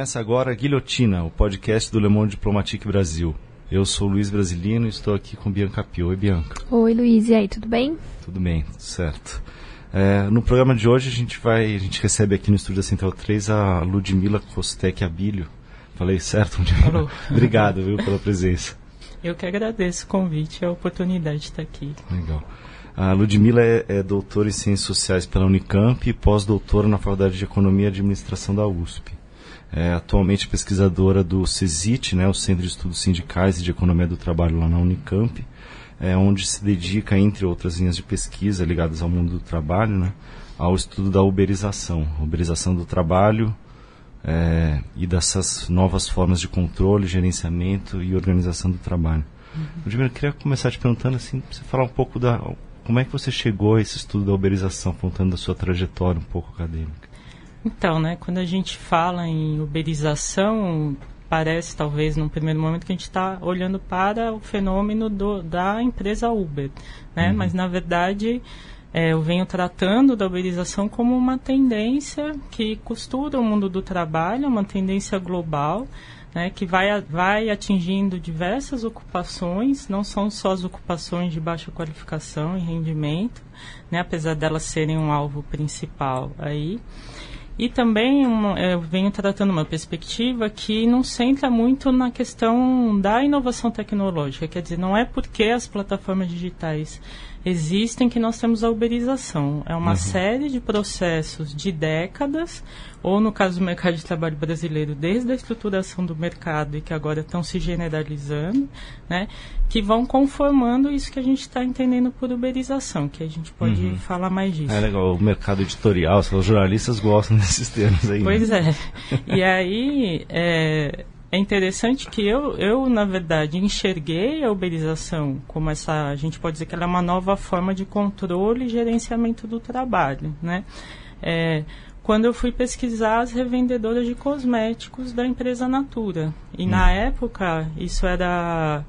Começa agora a Guilhotina, o podcast do Le Monde Diplomatique Brasil. Eu sou Luiz Brasilino e estou aqui com Bianca Pio. Oi, Bianca. Oi, Luiz. E aí, tudo bem? Tudo bem, tudo certo. É, no programa de hoje a gente vai, a gente recebe aqui no estúdio da Central 3 a Ludmila Kostek Abílio. Falei certo? Falou. Obrigado, viu, pela presença. Eu que agradeço o convite e a oportunidade de estar aqui. Legal. A Ludmila é, é doutora em Ciências Sociais pela Unicamp e pós-doutora na Faculdade de Economia e Administração da USP. É atualmente pesquisadora do CESIT, né, o Centro de Estudos Sindicais e de Economia do Trabalho lá na Unicamp, é, onde se dedica, entre outras linhas de pesquisa ligadas ao mundo do trabalho, né, ao estudo da uberização, uberização do trabalho é, e dessas novas formas de controle, gerenciamento e organização do trabalho. Uhum. Ludmila, eu queria começar te perguntando assim, você falar um pouco da como é que você chegou a esse estudo da uberização, contando da sua trajetória um pouco acadêmica. Então, né, quando a gente fala em uberização, parece talvez num primeiro momento que a gente está olhando para o fenômeno do, da empresa Uber, né? Uhum. Mas na verdade é, eu venho tratando da uberização como uma tendência que costura o mundo do trabalho, uma tendência global, né, que vai, vai atingindo diversas ocupações, não são só as ocupações de baixa qualificação e rendimento, né, apesar delas serem um alvo principal aí. E também eu venho tratando uma perspectiva que não centra muito na questão da inovação tecnológica, quer dizer, não é porque as plataformas digitais existem que nós temos a uberização. É uma uhum. série de processos de décadas, ou no caso do mercado de trabalho brasileiro, desde a estruturação do mercado e que agora estão se generalizando, né, que vão conformando isso que a gente está entendendo por uberização, que a gente pode uhum. falar mais disso. É legal, o mercado editorial, os jornalistas gostam desses termos aí. Né? Pois né? é. E aí, é, é interessante que eu, eu, na verdade, enxerguei a uberização como essa, a gente pode dizer que ela é uma nova forma de controle e gerenciamento do trabalho, né? É, quando eu fui pesquisar as revendedoras de cosméticos da empresa Natura. E hum. na época, isso era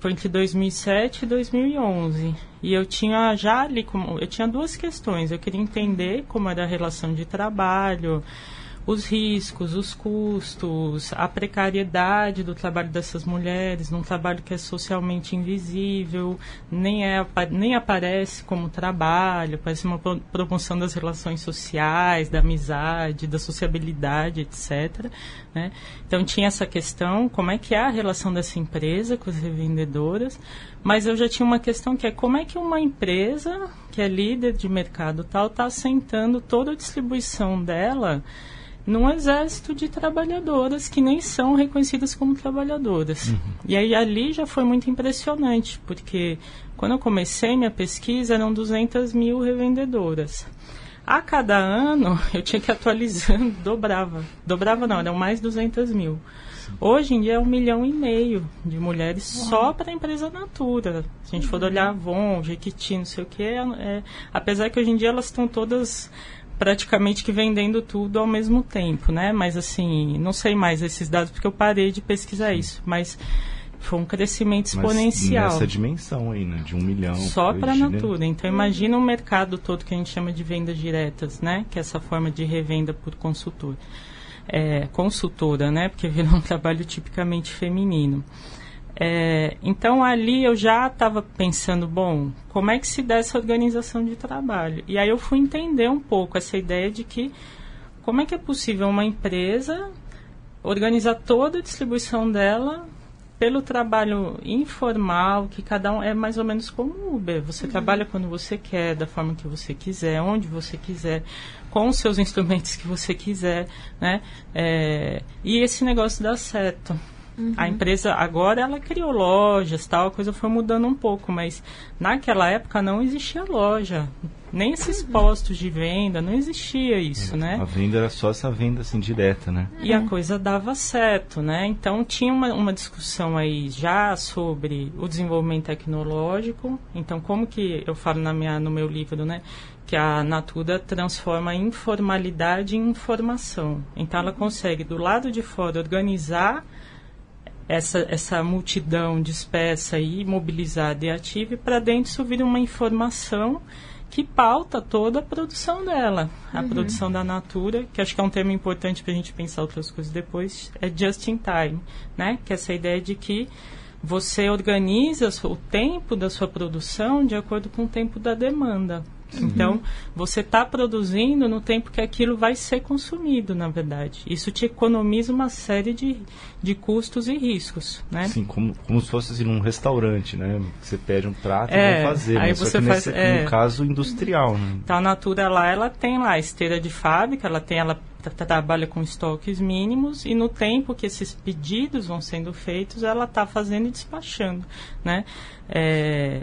foi entre 2007 e 2011. E eu tinha já ali, como, eu tinha duas questões. Eu queria entender como era a relação de trabalho, os riscos, os custos, a precariedade do trabalho dessas mulheres, num trabalho que é socialmente invisível, nem, é, nem aparece como trabalho, parece uma promoção das relações sociais, da amizade, da sociabilidade, etc. Né? Então tinha essa questão, como é que é a relação dessa empresa com as revendedoras, mas eu já tinha uma questão que é como é que uma empresa que é líder de mercado tal está assentando toda a distribuição dela num exército de trabalhadoras que nem são reconhecidas como trabalhadoras. Uhum. E aí ali já foi muito impressionante, porque quando eu comecei minha pesquisa eram 200 mil revendedoras. A cada ano eu tinha que atualizando, dobrava. Dobrava não, eram mais 200 mil. Hoje em dia é um milhão e meio de mulheres Uau. só para a empresa Natura. Se a gente for olhar Avon, Jequiti, não sei o que, é, é, apesar que hoje em dia elas estão todas praticamente que vendendo tudo ao mesmo tempo, né? Mas assim, não sei mais esses dados porque eu parei de pesquisar isso, mas foi um crescimento exponencial. Mas nessa dimensão aí, né? De um milhão. Só para a Natura. Então imagina o mercado todo que a gente chama de vendas diretas, né? Que é essa forma de revenda por consultor. É, consultora, né? Porque virou um trabalho tipicamente feminino. É, então ali eu já estava pensando, bom, como é que se dá essa organização de trabalho? E aí eu fui entender um pouco essa ideia de que como é que é possível uma empresa organizar toda a distribuição dela pelo trabalho informal, que cada um é mais ou menos como o Uber. Você uhum. trabalha quando você quer, da forma que você quiser, onde você quiser, com os seus instrumentos que você quiser, né? É, e esse negócio dá certo. Uhum. A empresa agora ela criou lojas, tal, a coisa foi mudando um pouco, mas naquela época não existia loja, nem esses uhum. postos de venda, não existia isso, é, né? A venda era só essa venda assim direta, né? E a coisa dava certo, né? Então tinha uma, uma discussão aí já sobre o desenvolvimento tecnológico. Então como que eu falo na minha no meu livro, né? que a Natura transforma a informalidade em informação. Então ela consegue do lado de fora organizar essa, essa multidão dispersa e mobilizada e ativa, e para dentro isso vira uma informação que pauta toda a produção dela. A uhum. produção da Natura, que acho que é um termo importante para a gente pensar outras coisas depois, é just in time, né? Que é essa ideia de que você organiza o tempo da sua produção de acordo com o tempo da demanda. Sim. Então, você está produzindo no tempo que aquilo vai ser consumido, na verdade. Isso te economiza uma série de, de custos e riscos, né? Sim, como, como se fosse assim, num restaurante, né? Você pede um prato é, e vai fazer, aí você faz, nesse, é, no caso industrial, né? Então, a Natura lá, ela tem lá a esteira de fábrica, ela tem, ela trabalha com estoques mínimos e no tempo que esses pedidos vão sendo feitos, ela está fazendo e despachando, né? É,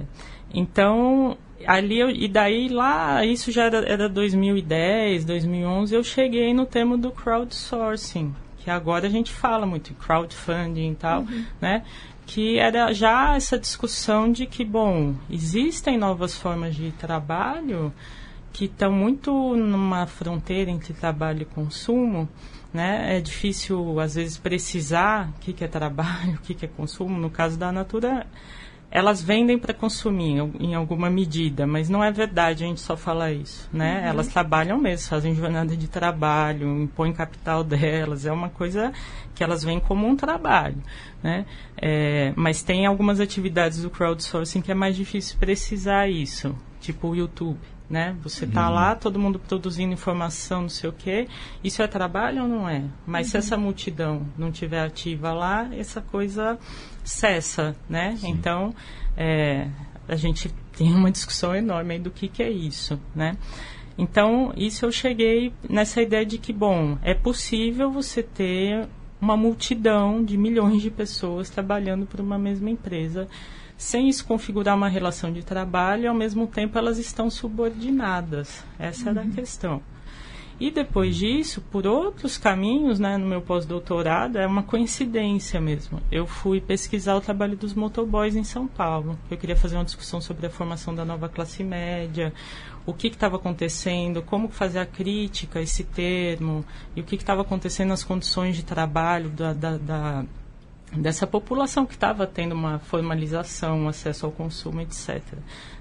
então, ali eu, e daí lá, isso já era, era 2010, 2011, eu cheguei no termo do crowdsourcing, que agora a gente fala muito em crowdfunding e tal, uhum. né? Que era já essa discussão de que, bom, existem novas formas de trabalho que estão muito numa fronteira entre trabalho e consumo, né? É difícil, às vezes, precisar o que, que é trabalho, o que, que é consumo. No caso da Natura, elas vendem para consumir em alguma medida, mas não é verdade a gente só falar isso, né? Uhum. Elas trabalham mesmo, fazem jornada de trabalho, impõem capital delas, é uma coisa que elas veem como um trabalho, né? É, mas tem algumas atividades do crowdsourcing que é mais difícil precisar isso, tipo o YouTube, né? Você está uhum. lá, todo mundo produzindo informação, não sei o quê. Isso é trabalho ou não é? Mas uhum. se essa multidão não tiver ativa lá, essa coisa cessa, né? Sim. Então, é, a gente tem uma discussão enorme do que, que é isso, né? Então, isso eu cheguei nessa ideia de que, bom, é possível você ter uma multidão de milhões de pessoas trabalhando por uma mesma empresa sem isso configurar uma relação de trabalho e ao mesmo tempo elas estão subordinadas. Essa uhum. era a questão. E depois disso, por outros caminhos, né, no meu pós-doutorado, é uma coincidência mesmo. Eu fui pesquisar o trabalho dos motoboys em São Paulo. Eu queria fazer uma discussão sobre a formação da nova classe média, o que estava acontecendo, como fazer a crítica a esse termo, e o que estava acontecendo nas condições de trabalho da, da, da dessa população que estava tendo uma formalização, um acesso ao consumo, etc.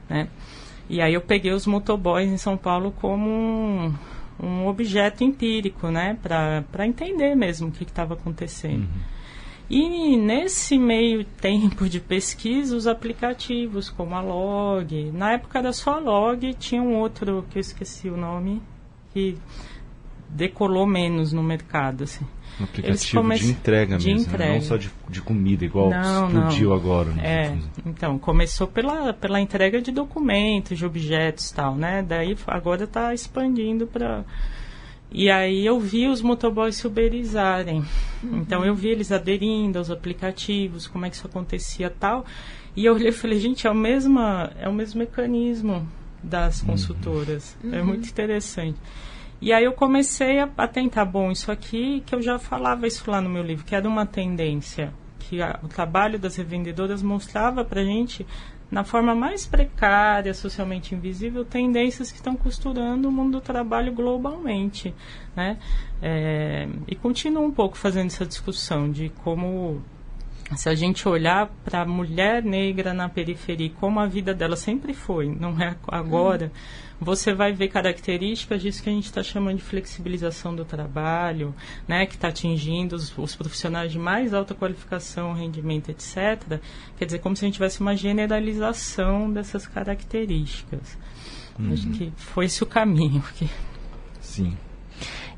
Né? E aí eu peguei os motoboys em São Paulo como um, um objeto empírico, né? Para entender mesmo o que estava acontecendo. Uhum. E nesse meio tempo de pesquisa, os aplicativos como a Log, na época era só a Log, tinha um outro que eu esqueci o nome, que decolou menos no mercado, assim. Um aplicativo come... de entrega de mesmo, entrega. Né? não só de, de, comida, igual não, explodiu não. agora. Né? É, então, começou pela, pela entrega de documentos, de objetos e tal, né? Daí agora está expandindo para... E aí eu vi os motoboys se uberizarem. Uhum. Então eu vi eles aderindo aos aplicativos, como é que isso acontecia tal. E eu olhei e falei, gente, é o mesmo, é o mesmo mecanismo das uhum. consultoras. Uhum. É muito interessante. E aí eu comecei a, a, tentar, bom, isso aqui, que eu já falava isso lá no meu livro, que era uma tendência, que a, o trabalho das revendedoras mostrava para gente, na forma mais precária, socialmente invisível, tendências que estão costurando o mundo do trabalho globalmente, né? É, e continuo um pouco fazendo essa discussão de como se a gente olhar para a mulher negra na periferia, como a vida dela sempre foi, não é agora, hum você vai ver características disso que a gente está chamando de flexibilização do trabalho, né, que está atingindo os, os, profissionais de mais alta qualificação, rendimento, etc. Quer dizer, como se a gente tivesse uma generalização dessas características. Uhum. Acho que foi esse o caminho. Que... Sim.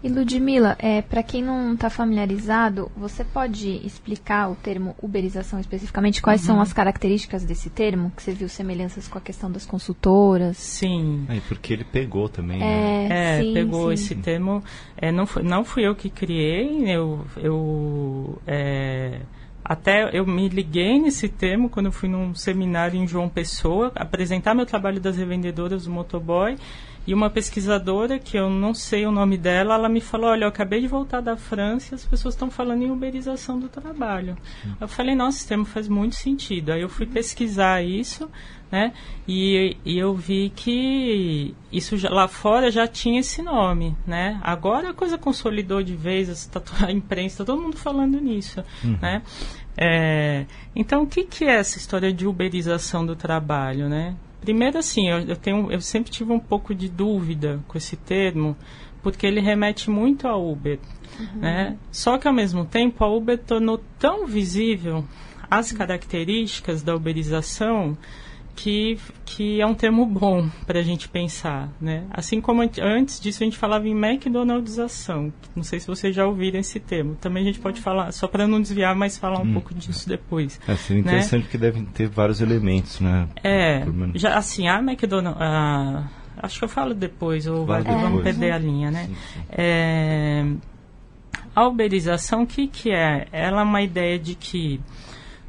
E Ludmila, é, para quem não está familiarizado, você pode explicar o termo uberização especificamente? Quais uhum. são as características desse termo? Que você viu semelhanças com a questão das consultoras? Sim. É, porque ele pegou também, é, né? É, sim, pegou sim. esse termo. É, não, foi, não fui eu que criei, eu... eu é, até eu me liguei nesse termo quando eu fui num seminário em João Pessoa, apresentar meu trabalho das revendedoras do motoboy e uma pesquisadora, que eu não sei o nome dela, ela me falou, olha, eu acabei de voltar da França e as pessoas estão falando em uberização do trabalho. Hum. Eu falei, nossa, esse termo faz muito sentido. Aí eu fui pesquisar isso, né? E, e eu vi que isso já, lá fora já tinha esse nome, né? Agora a coisa consolidou de vez, a, a imprensa, todo mundo falando nisso, uhum. né? É, então, o que, que é essa história de uberização do trabalho, né? Primeiro, assim, eu, eu, tenho, eu sempre tive um pouco de dúvida com esse termo, porque ele remete muito a Uber. Uhum. Né? Só que, ao mesmo tempo, a Uber tornou tão visível as características da uberização que, que é um termo bom para a gente pensar, né? Assim como antes disso a gente falava em McDonaldização. Não sei se vocês já ouviram esse termo. Também a gente pode falar, só para não desviar, mas falar um hum. pouco disso depois. É, seria né? interessante né? porque devem ter vários elementos, né? É, já, assim, a McDonald's... A, acho que eu falo depois, ou vai, depois. vamos perder a linha, né? Sim, sim. É, a uberização, o que, que é? Ela é uma ideia de que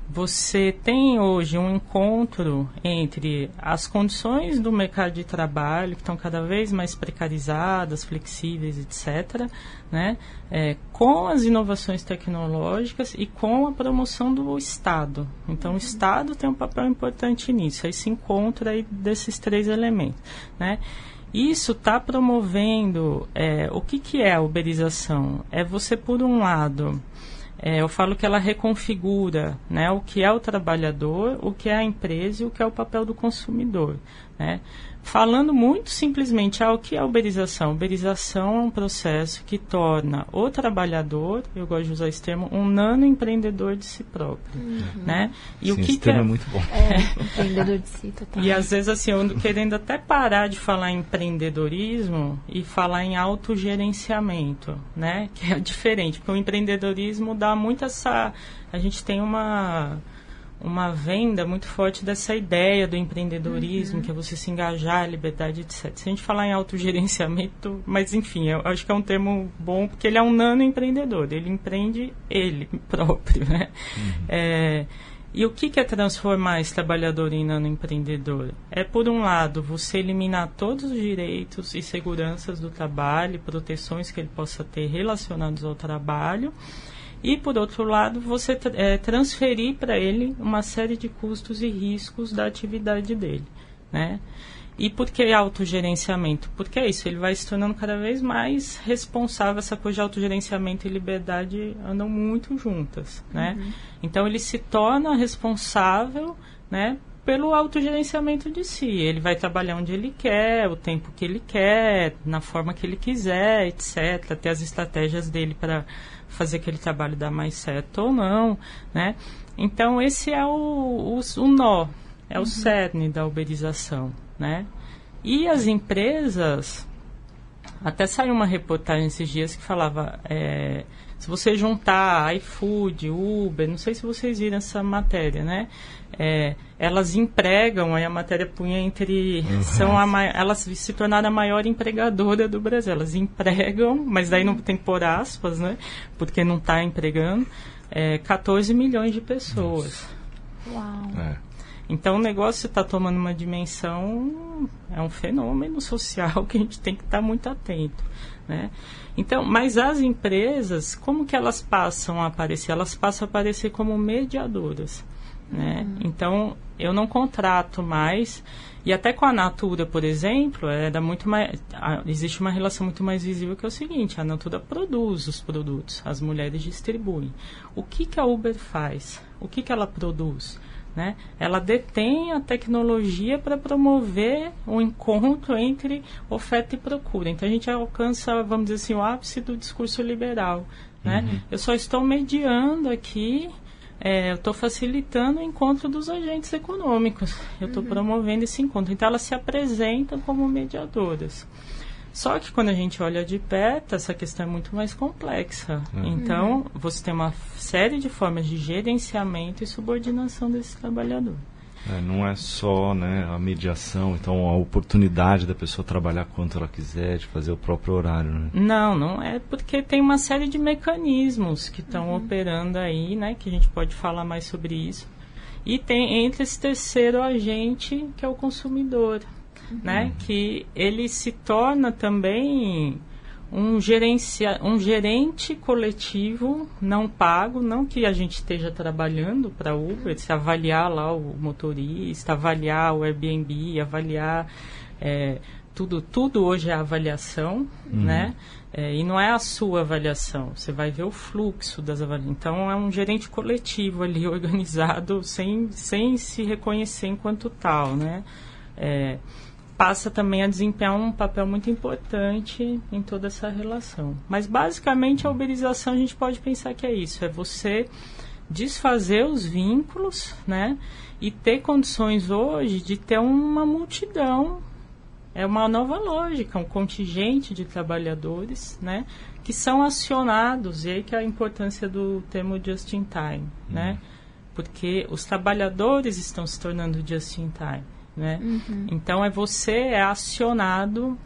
você tem hoje um encontro entre as condições do mercado de trabalho, que estão cada vez mais precarizadas, flexíveis, etc., né? É, com as inovações tecnológicas e com a promoção do Estado. Então, o Estado tem um papel importante nisso, aí se encontra aí desses três elementos. Né? Isso está promovendo. É, o que, que é a uberização? É você, por um lado, é, eu falo que ela reconfigura né, o que é o trabalhador, o que é a empresa e o que é o papel do consumidor. Né? Falando muito simplesmente, ah, o que é uberização? Uberização é um processo que torna o trabalhador, eu gosto de usar esse termo, um nano empreendedor de si próprio, uhum. né? E Sim, o que esse que termo é... é muito bom. É, empreendedor de si, total. E às vezes assim, eu ando querendo até parar de falar em empreendedorismo e falar em autogerenciamento, né? Que é diferente, porque o empreendedorismo dá muito essa... A gente tem uma uma venda muito forte dessa ideia do empreendedorismo, uhum. que é você se engajar, liberdade, etc. Se a gente falar em autogerenciamento, mas enfim, eu acho que é um termo bom, porque ele é um nano empreendedor, ele empreende ele próprio, né? Uhum. É, e o que, que é transformar esse trabalhador em nano empreendedor? É, por um lado, você eliminar todos os direitos e seguranças do trabalho, proteções que ele possa ter relacionados ao trabalho, e, por outro lado, você é, transferir para ele uma série de custos e riscos da atividade dele. Né? E por que autogerenciamento? Porque é isso, ele vai se tornando cada vez mais responsável. Essa coisa de autogerenciamento e liberdade andam muito juntas. Né? Uhum. Então, ele se torna responsável né, pelo autogerenciamento de si. Ele vai trabalhar onde ele quer, o tempo que ele quer, na forma que ele quiser, etc. Ter as estratégias dele para fazer aquele trabalho dar mais certo ou não, né? Então, esse é o, o, o nó, é uhum. o cerne da uberização, né? E as empresas, até saiu uma reportagem esses dias que falava, é, se você juntar iFood, Uber, não sei se vocês viram essa matéria, né? É, elas empregam, aí a matéria punha entre. Uhum. São a, elas se tornaram a maior empregadora do Brasil. Elas empregam, mas daí não tem por aspas, né? Porque não está empregando, é, 14 milhões de pessoas. Nossa. Uau! É. Então o negócio está tomando uma dimensão, é um fenômeno social que a gente tem que estar tá muito atento. Né? Então, mas as empresas, como que elas passam a aparecer? Elas passam a aparecer como mediadoras. Né? Uhum. Então, eu não contrato mais. E até com a Natura, por exemplo, era muito mais, existe uma relação muito mais visível que é o seguinte: a Natura produz os produtos, as mulheres distribuem. O que, que a Uber faz? O que, que ela produz? Né? Ela detém a tecnologia para promover o um encontro entre oferta e procura. Então a gente alcança, vamos dizer assim, o ápice do discurso liberal. Né? Uhum. Eu só estou mediando aqui é, eu estou facilitando o encontro dos agentes econômicos. Eu estou uhum. promovendo esse encontro. Então, elas se apresentam como mediadoras. Só que quando a gente olha de perto, essa questão é muito mais complexa. Uhum. Então, você tem uma série de formas de gerenciamento e subordinação desse trabalhador. É, não é só né, a mediação, então a oportunidade da pessoa trabalhar quanto ela quiser, de fazer o próprio horário. Né? Não, não é porque tem uma série de mecanismos que estão uhum. operando aí, né, que a gente pode falar mais sobre isso. E tem entre esse terceiro agente, que é o consumidor, uhum. né, que ele se torna também um, gerencia, um gerente coletivo não pago, não que a gente esteja trabalhando para Uber, se avaliar lá o motorista, avaliar o Airbnb, avaliar é, tudo, tudo hoje é avaliação, uhum. né? É, e não é a sua avaliação, você vai ver o fluxo das avaliações. Então é um gerente coletivo ali organizado sem, sem se reconhecer enquanto tal, né? é, passa também a desempenhar um papel muito importante em toda essa relação. Mas basicamente a uberização a gente pode pensar que é isso, é você desfazer os vínculos, né? E ter condições hoje de ter uma multidão, é uma nova lógica, um contingente de trabalhadores, né? Que são acionados, e aí que é a importância do termo just in time, uhum. né? Porque os trabalhadores estão se tornando just in time né? Uhum. Então é você é acionado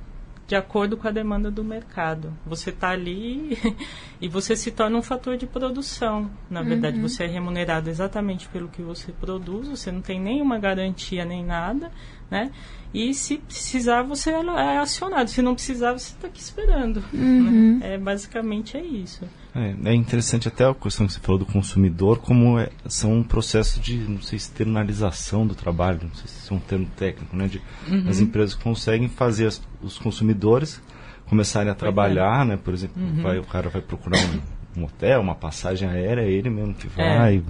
de acordo com a demanda do mercado. Você está ali e você se torna um fator de produção. Na verdade, uhum. você é remunerado exatamente pelo que você produz, você não tem nenhuma garantia nem nada, né? E se precisar, você é acionado. Se não precisar, você está aqui esperando. Uhum. Né? É, basicamente é isso. É, é, interessante até a questão que você falou do consumidor, como é, são um processo de, não sei, externalização do trabalho, não sei se é um termo técnico, né? De, uhum. As empresas conseguem fazer as, os consumidores começarem a trabalhar, é. né? Por exemplo, uhum. vai, o cara vai procurar um, um, hotel, uma passagem aérea, é ele mesmo que é.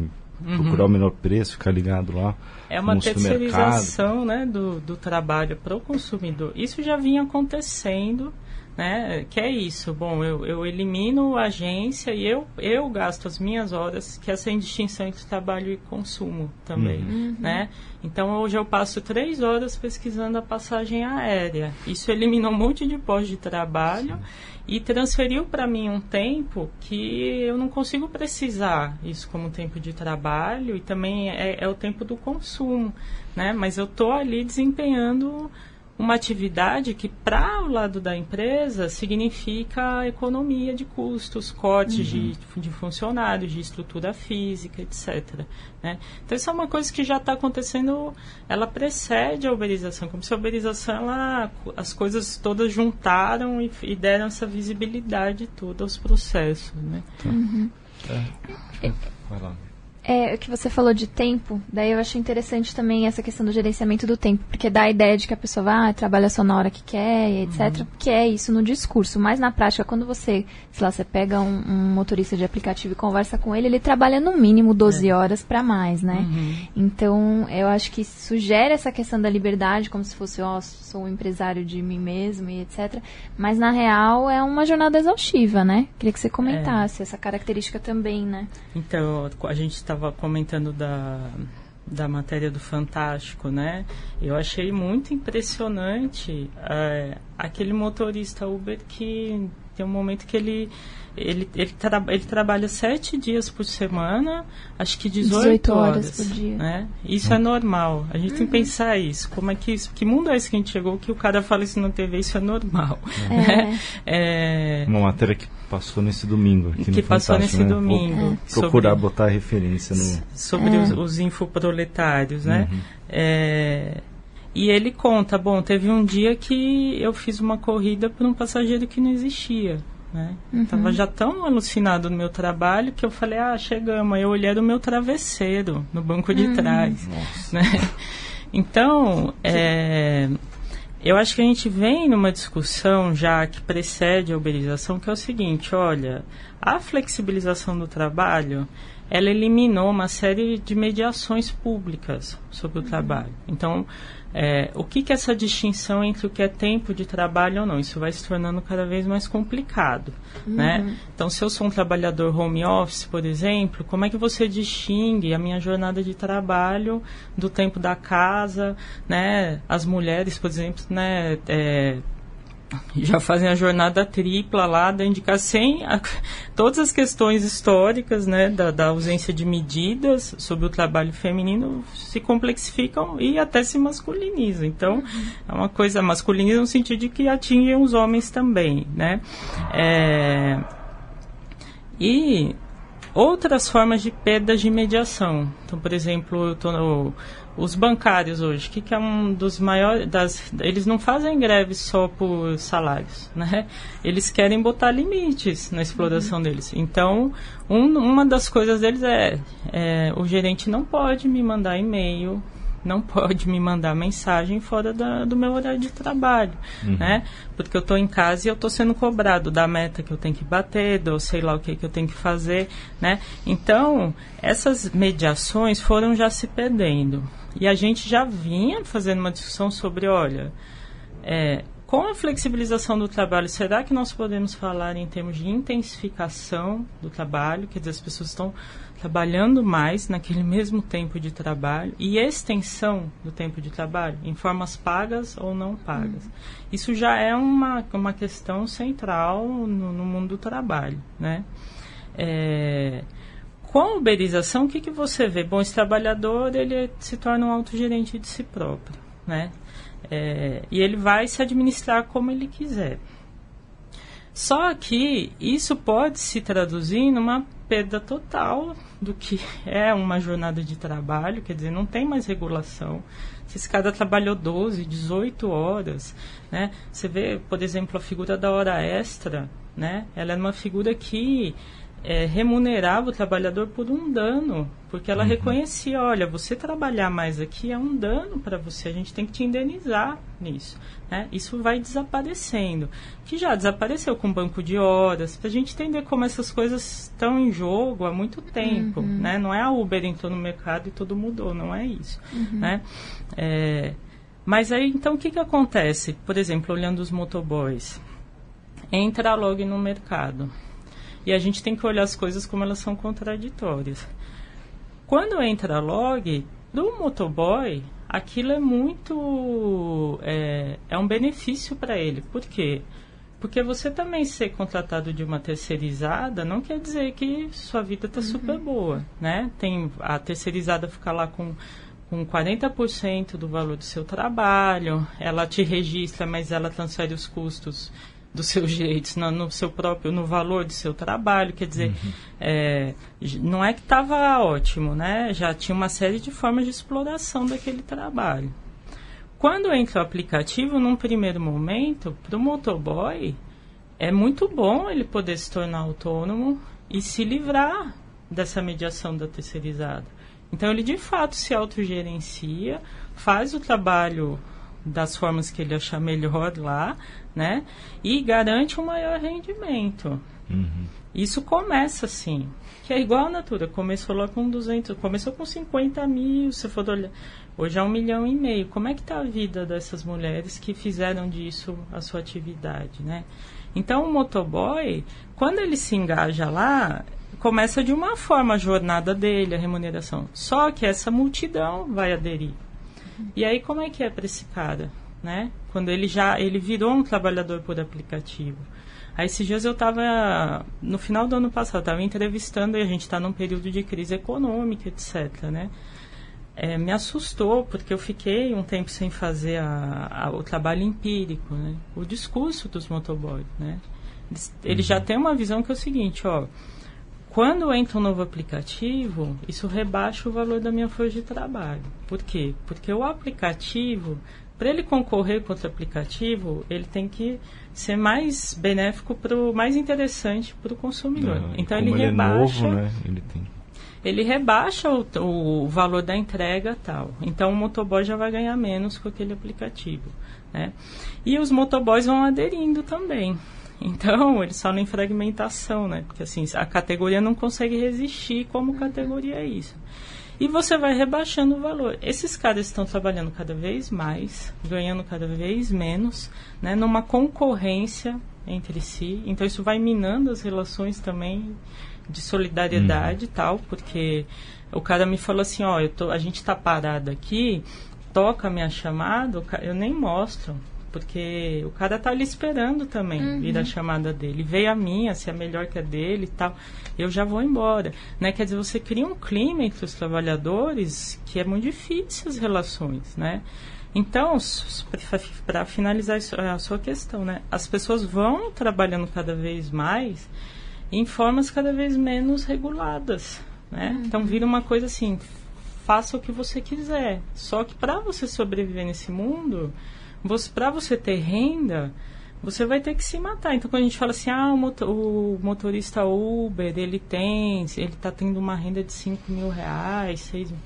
Uhum. procurar o menor preço, ficar ligado lá. É uma terceirização né, do, do trabalho para o consumidor. Isso já vinha acontecendo né? Que é isso. Bom, eu, eu elimino a agência e eu, eu gasto as minhas horas, que é essa indistinção entre trabalho e consumo também, uhum. né? Então, hoje eu passo três horas pesquisando a passagem aérea. Isso eliminou um monte de pós de trabalho Sim. e transferiu para mim um tempo que eu não consigo precisar isso como tempo de trabalho e também é, é o tempo do consumo, né? Mas eu estou ali desempenhando uma atividade que, para o lado da empresa, significa economia de custos, cortes uhum. de, de funcionários, de estrutura física, etc. Né? Então, isso é uma coisa que já está acontecendo, ela precede a uberização, como se a uberização, ela, as coisas todas juntaram e, e deram essa visibilidade toda aos processos. Né? Tá. Uhum. É. Vai lá. É, o que você falou de tempo, daí eu achei interessante também essa questão do gerenciamento do tempo, porque dá a ideia de que a pessoa vai, ah, trabalha só na hora que quer, etc. Uhum. Que é isso no discurso, mas na prática, quando você, sei lá, você pega um, um motorista de aplicativo e conversa com ele, ele trabalha no mínimo 12 é. horas para mais, né? Uhum. Então, eu acho que sugere essa questão da liberdade, como se fosse, ó, oh, sou um empresário de mim mesmo e etc. Mas na real é uma jornada exaustiva, né? Queria que você comentasse é. essa característica também, né? Então, a gente está estava comentando da, da matéria do Fantástico, né? Eu achei muito impressionante é, aquele motorista Uber que tem um momento que ele ele, ele, tra ele trabalha sete dias por semana, acho que 18, 18 horas, horas, por dia. Né? Isso é normal. A gente uhum. tem que uhum. pensar isso. Como é que isso, que mundo é esse que a gente chegou que o cara fala isso na TV, isso é normal. É. Né? É. Uma matéria que passou nesse domingo. Aqui que passou nesse né? domingo. procurar sobre, botar referência no. Sobre é. os, os infoproletários, né? Uhum. É, e ele conta, bom, teve um dia que eu fiz uma corrida por um passageiro que não existia. Né? Uhum. Tava já tão alucinado no meu trabalho que eu falei, ah, chegamos. Aí eu olhei o meu travesseiro no banco de uhum. trás. Né? Então, é, eu acho que a gente vem numa discussão já que precede a uberização, que é o seguinte, olha, a flexibilização do trabalho, ela eliminou uma série de mediações públicas sobre o uhum. trabalho. Então, é, o que, que é essa distinção entre o que é tempo de trabalho ou não? Isso vai se tornando cada vez mais complicado, uhum. né? Então, se eu sou um trabalhador home office, por exemplo, como é que você distingue a minha jornada de trabalho do tempo da casa, né? As mulheres, por exemplo, né? É, já fazem a jornada tripla lá da indicação, todas as questões históricas né, da, da, ausência de medidas sobre o trabalho feminino se complexificam e até se masculinizam. Então, é uma coisa masculiniza no sentido de que atingem os homens também. Né? É, e outras formas de perdas de mediação. Então, por exemplo, no os bancários hoje, que, que é um dos maiores, das, eles não fazem greve só por salários, né? Eles querem botar limites na exploração uhum. deles. Então, um, uma das coisas deles é, é, o gerente não pode me mandar e-mail não pode me mandar mensagem fora da, do meu horário de trabalho, uhum. né? Porque eu estou em casa e eu estou sendo cobrado da meta que eu tenho que bater, do sei lá o que, que eu tenho que fazer, né? Então, essas mediações foram já se perdendo. E a gente já vinha fazendo uma discussão sobre, olha, é, com a flexibilização do trabalho, será que nós podemos falar em termos de intensificação do trabalho? Quer dizer, as pessoas estão trabalhando mais naquele mesmo tempo de trabalho e extensão do tempo de trabalho em formas pagas ou não pagas. Uhum. Isso já é uma, uma questão central no, no mundo do trabalho, né? É, com a uberização, o que, que você vê? Bom, esse trabalhador ele se torna um autogerente de si próprio, né? É, e ele vai se administrar como ele quiser. Só que isso pode se traduzir numa perda total do que é uma jornada de trabalho, quer dizer, não tem mais regulação. Se esse cara trabalhou 12, 18 horas, né? Você vê, por exemplo, a figura da hora extra, né? Ela é uma figura que é, remunerava o trabalhador por um dano, porque ela uhum. reconhecia, olha, você trabalhar mais aqui é um dano para você, a gente tem que te indenizar nisso. Né? Isso vai desaparecendo, que já desapareceu com o banco de horas, para a gente entender como essas coisas estão em jogo há muito tempo. Uhum. Né? Não é a Uber entrou no mercado e tudo mudou, não é isso. Uhum. Né? É, mas aí, então, o que, que acontece? Por exemplo, olhando os motoboys. Entra a log no mercado e a gente tem que olhar as coisas como elas são contraditórias. Quando entra a log, do motoboy, aquilo é muito. É, é um benefício para ele. Por quê? Porque você também ser contratado de uma terceirizada não quer dizer que sua vida está uhum. super boa, né? Tem a terceirizada fica lá com com 40% do valor do seu trabalho, ela te registra, mas ela transfere os custos dos seus direitos no, no, seu próprio no valor do seu trabalho quer dizer uhum. é, não é que estava ótimo né? Já tinha uma série de formas de exploração daquele trabalho. Quando entra o aplicativo num primeiro momento para o motoboy é muito bom ele poder se tornar autônomo e se livrar dessa mediação da terceirizada. Então ele de fato se autogerencia faz o trabalho das formas que ele achar melhor lá, né? E garante um maior rendimento. Uhum. Isso começa assim, que é igual a Natura, começou lá com 200, começou com 50 mil, se for olhar, hoje é um milhão e meio. Como é que está a vida dessas mulheres que fizeram disso a sua atividade, né? Então o motoboy, quando ele se engaja lá, começa de uma forma a jornada dele, a remuneração. Só que essa multidão vai aderir. E aí como é que é para esse cara, né? Quando ele já ele virou um trabalhador por aplicativo. Aí esses dias eu estava no final do ano passado, estava entrevistando e a gente está num período de crise econômica, etc, né? É, me assustou porque eu fiquei um tempo sem fazer a, a, o trabalho empírico, né? O discurso dos motoboys, né? Eles, uhum. ele já tem uma visão que é o seguinte, ó, quando entra um novo aplicativo, isso rebaixa o valor da minha força de trabalho. Por quê? Porque o aplicativo, para ele concorrer contra o aplicativo, ele tem que ser mais benéfico, pro, mais interessante para o consumidor. Não, então ele, ele rebaixa. É novo, né? Ele tem ele rebaixa o, o, valor da entrega tal. Então o motoboy já vai ganhar menos com aquele aplicativo. Né? E os motoboys vão aderindo também. Então, eles falam em fragmentação, né? Porque assim, a categoria não consegue resistir como categoria é isso. E você vai rebaixando o valor. Esses caras estão trabalhando cada vez mais, ganhando cada vez menos, né? Numa concorrência entre si. Então, isso vai minando as relações também de solidariedade e hum. tal, porque o cara me falou assim, ó, eu tô, a gente está parado aqui, toca a minha chamada, eu nem mostro porque o cara tá ali esperando também uhum. vir a chamada dele. Veio a minha, se é melhor que a dele e tal, eu já vou embora. Né? Quer dizer, você cria um clima entre os trabalhadores que é muito difícil as relações, né? Então, para finalizar a sua questão, né? As pessoas vão trabalhando cada vez mais em formas cada vez menos reguladas, né? Uhum. Então, vira uma coisa assim, faça o que você quiser. Só que para você sobreviver nesse mundo, você, para você ter renda, você vai ter que se matar. Então, quando a gente fala assim, ah, o, motor, o motorista Uber, ele tem, ele está tendo uma renda de 5 mil reais, 6 mil.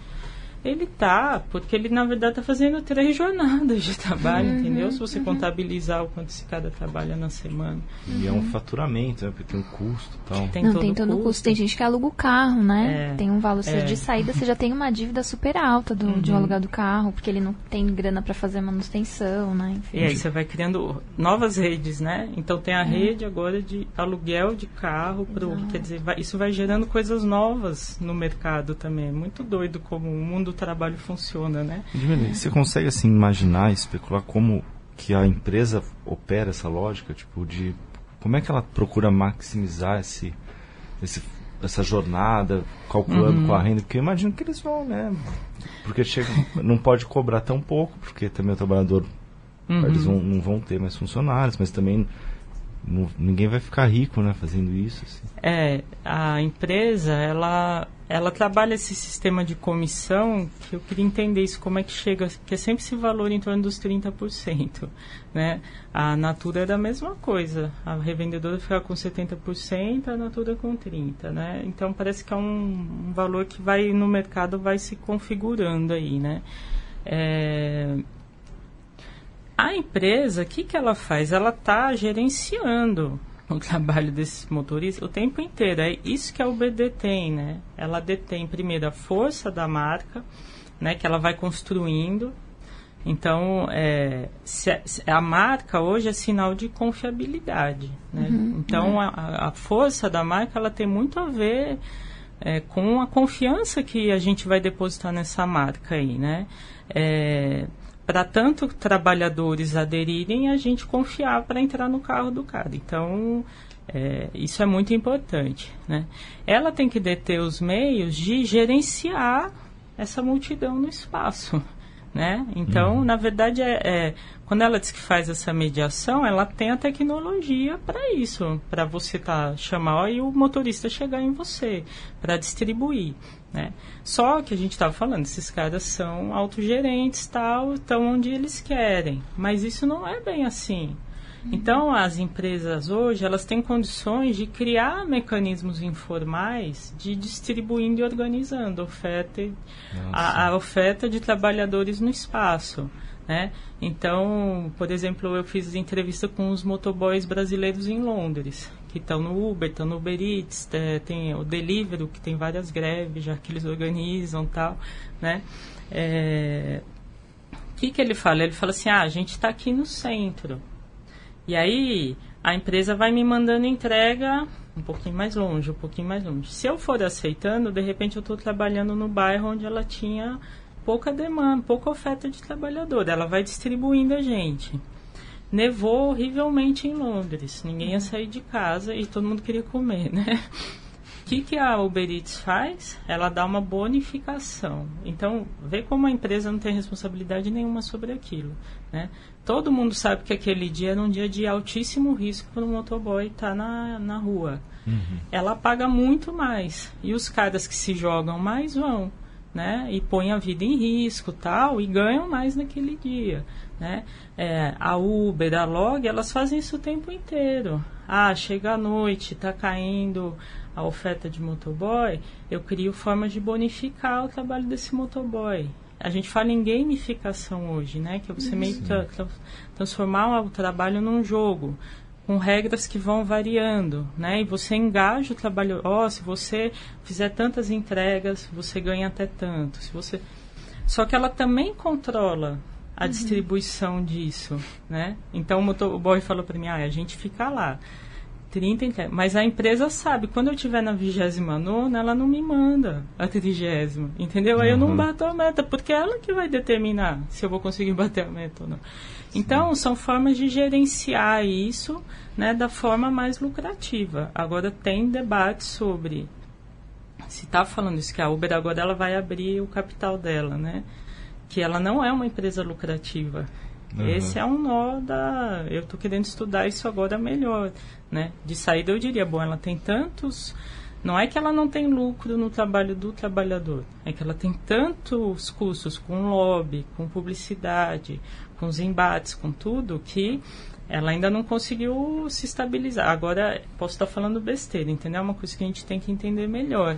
Ele tá, porque ele na verdade está fazendo três jornadas de trabalho, uhum, entendeu? Se você uhum. contabilizar o quanto esse cara trabalha na semana. E é um faturamento, né? Porque tem um custo e tal. Tem Não, todo tem todo custo. custo. Tem gente que aluga o carro, né? É, tem um valor. É. De saída você já tem uma dívida super alta do, uhum. de alugar do carro, porque ele não tem grana para fazer manutenção, né? Enfim. E aí você vai criando novas redes, né? Então tem a é. rede agora de aluguel de carro, pro, quer dizer, vai, isso vai gerando coisas novas no mercado também. É muito doido como o mundo trabalho funciona, né? Você consegue assim imaginar, especular como que a empresa opera essa lógica, tipo de como é que ela procura maximizar esse, esse essa jornada, calculando uhum. com a renda, porque eu imagino que eles vão, né? Porque chega, não pode cobrar tão pouco, porque também o trabalhador uhum. eles vão, não vão ter mais funcionários, mas também ninguém vai ficar rico, né, fazendo isso. Assim. É, a empresa, ela, ela trabalha esse sistema de comissão, que eu queria entender isso, como é que chega, que é sempre esse valor em torno dos 30%, né? A Natura é da mesma coisa, a revendedora fica com 70%, a Natura com 30%, né? Então parece que é um, um valor que vai no mercado, vai se configurando aí, né? É, a empresa, o que, que ela faz? Ela está gerenciando o trabalho desses motoristas o tempo inteiro. É isso que a Uber detém, né? Ela detém primeiro a força da marca, né? Que ela vai construindo. Então, é, se, se a marca hoje é sinal de confiabilidade, né? Uhum, então, é. a, a, força da marca ela tem muito a ver é, com a confiança que a gente vai depositar nessa marca aí, né? É, para tanto trabalhadores aderirem, a gente confiar para entrar no carro do cara. Então, é, isso é muito importante. Né? Ela tem que deter os meios de gerenciar essa multidão no espaço. Né? Então, uhum. na verdade, é, é, quando ela diz que faz essa mediação, ela tem a tecnologia para isso, para você tá, chamar e o motorista chegar em você, para distribuir. Né? Só que a gente estava falando, esses caras são autogerentes, tal, estão onde eles querem. Mas isso não é bem assim. Então, as empresas hoje, elas têm condições de criar mecanismos informais de distribuindo e organizando oferta, a, a, oferta de trabalhadores no espaço. Né? Então, por exemplo, eu fiz entrevista com os motoboys brasileiros em Londres que estão no Uber, estão no Uber Eats, é, tem o Deliveroo, que tem várias greves já que eles organizam tal, né? É, o que, que ele fala? Ele fala assim, ah, a gente está aqui no centro. E aí a empresa vai me mandando entrega um pouquinho mais longe, um pouquinho mais longe. Se eu for aceitando, de repente eu estou trabalhando no bairro onde ela tinha pouca demanda, pouca oferta de trabalhador. Ela vai distribuindo a gente. Nevou horrivelmente em Londres. Ninguém ia sair de casa e todo mundo queria comer, né? O que, que a Uber Eats faz? Ela dá uma bonificação. Então, vê como a empresa não tem responsabilidade nenhuma sobre aquilo. Né? Todo mundo sabe que aquele dia era um dia de altíssimo risco para o motoboy estar tá na, na rua. Uhum. Ela paga muito mais. E os caras que se jogam mais vão. Né? E põem a vida em risco tal, e ganham mais naquele dia. Né? É, a Uber, a Log, elas fazem isso o tempo inteiro. Ah, chega a noite, está caindo a oferta de motoboy, eu crio formas de bonificar o trabalho desse motoboy. A gente fala em gamificação hoje, né? Que é você meio tra tra transformar o trabalho num jogo com regras que vão variando, né? E você engaja o trabalho. Ó, oh, se você fizer tantas entregas, você ganha até tanto. Se você só que ela também controla a uhum. distribuição disso, né? Então o, motoboy falou para mim, ah, a gente fica lá. 30 Mas a empresa sabe, quando eu estiver na 29 ela não me manda a 30 entendeu? Aí eu não uhum. bato a meta, porque é ela que vai determinar se eu vou conseguir bater a meta ou não. Então, são formas de gerenciar isso né, da forma mais lucrativa. Agora, tem debate sobre se está falando isso, que a Uber agora ela vai abrir o capital dela, né? que ela não é uma empresa lucrativa. Uhum. Esse é um nó da. Eu estou querendo estudar isso agora melhor. Né? De saída, eu diria: bom, ela tem tantos. Não é que ela não tem lucro no trabalho do trabalhador, é que ela tem tantos custos com lobby, com publicidade, com os embates, com tudo, que ela ainda não conseguiu se estabilizar. Agora, posso estar falando besteira, entendeu? É uma coisa que a gente tem que entender melhor.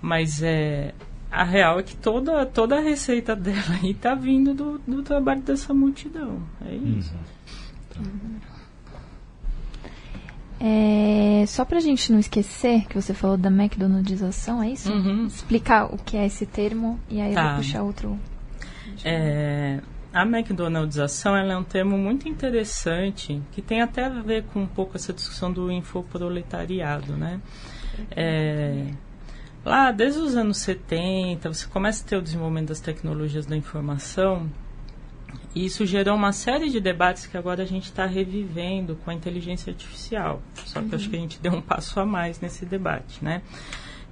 Mas é, a real é que toda, toda a receita dela aí está vindo do, do trabalho dessa multidão. É isso. Uhum. É, só para a gente não esquecer que você falou da McDonaldização, é isso? Uhum. Explicar o que é esse termo e aí tá. eu vou puxar outro. É, a McDonaldização é um termo muito interessante que tem até a ver com um pouco essa discussão do infoproletariado, né? É, lá desde os anos 70 você começa a ter o desenvolvimento das tecnologias da informação e isso gerou uma série de debates que agora a gente está revivendo com a inteligência artificial. Só que uhum. acho que a gente deu um passo a mais nesse debate, né?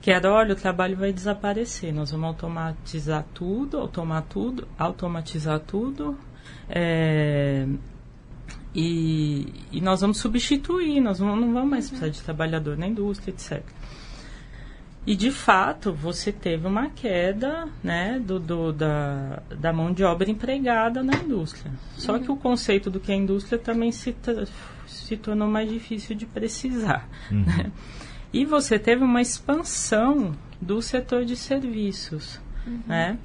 Que era, olha, o trabalho vai desaparecer, nós vamos automatizar tudo, automar tudo, automatizar tudo, é, e, e, nós vamos substituir, nós não, não vamos mais precisar de trabalhador na indústria, etc. E de fato você teve uma queda né, do, do, da, da mão de obra empregada na indústria. Só uhum. que o conceito do que é indústria também se, se tornou mais difícil de precisar. Uhum. Né? E você teve uma expansão do setor de serviços, uhum. né?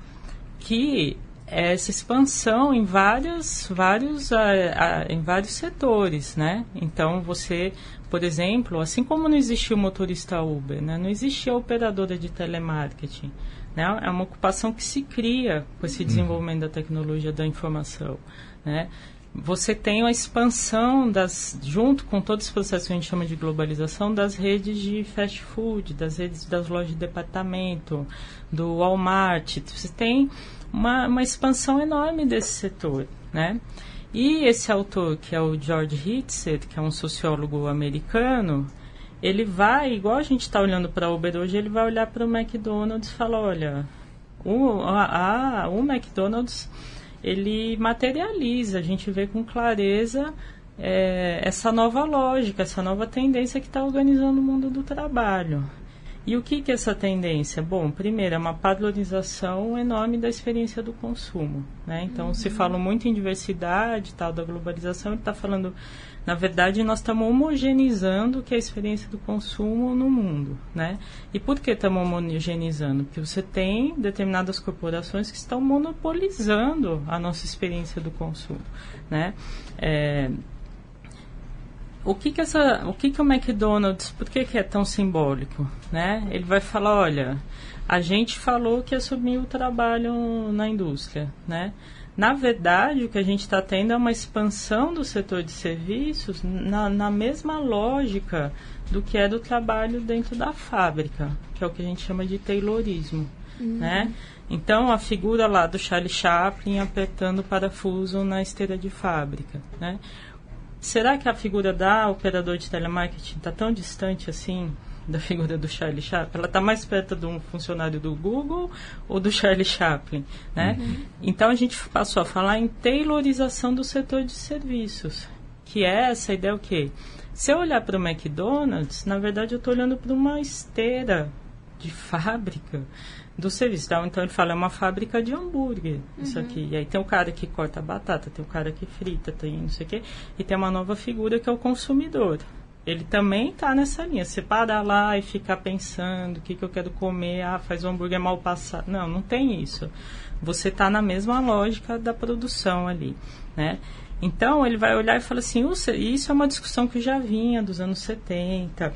que essa expansão em vários, vários, a, a, em vários setores, né? Então você, por exemplo, assim como não existia o motorista Uber, né? não existia a operadora de telemarketing, né? É uma ocupação que se cria com esse uhum. desenvolvimento da tecnologia da informação, né? Você tem a expansão das, junto com todo esse processo que a gente chama de globalização, das redes de fast food, das redes das lojas de departamento, do Walmart. Você tem uma, uma expansão enorme desse setor, né? E esse autor, que é o George Hitzer, que é um sociólogo americano, ele vai, igual a gente está olhando para a Uber hoje, ele vai olhar para o McDonald's e falar, olha, o, a, a, o McDonald's, ele materializa, a gente vê com clareza é, essa nova lógica, essa nova tendência que está organizando o mundo do trabalho. E o que, que é essa tendência? Bom, primeiro, é uma padronização enorme da experiência do consumo. Né? Então, uhum. se fala muito em diversidade tal, da globalização, ele está falando, na verdade, nós estamos homogeneizando que é a experiência do consumo no mundo. Né? E por que estamos homogeneizando? Porque você tem determinadas corporações que estão monopolizando a nossa experiência do consumo. Né? É, o que que essa, o que que o McDonald's, por que que é tão simbólico, né? Ele vai falar, olha, a gente falou que ia assumir o trabalho na indústria, né? Na verdade, o que a gente está tendo é uma expansão do setor de serviços na, na mesma lógica do que é do trabalho dentro da fábrica, que é o que a gente chama de taylorismo, uhum. né? Então, a figura lá do Charlie Chaplin apertando o parafuso na esteira de fábrica, né? Será que a figura da operador de telemarketing está tão distante assim da figura do Charlie Chaplin? Ela está mais perto de um funcionário do Google ou do Charlie Chaplin? Né? Uhum. Então a gente passou a falar em tailorização do setor de serviços, que é essa ideia o quê? Se eu olhar para o McDonald's, na verdade eu estou olhando para uma esteira de fábrica do serviço. Então, então ele fala, é uma fábrica de hambúrguer, uhum. isso aqui. E aí tem o cara que corta a batata, tem o cara que frita, tem não sei o quê. E tem uma nova figura que é o consumidor. Ele também está nessa linha. Você parar lá e ficar pensando o que, que eu quero comer, ah, faz um hambúrguer mal passado. Não, não tem isso. Você está na mesma lógica da produção ali, né? Então, ele vai olhar e fala assim, isso é uma discussão que já vinha dos anos 70.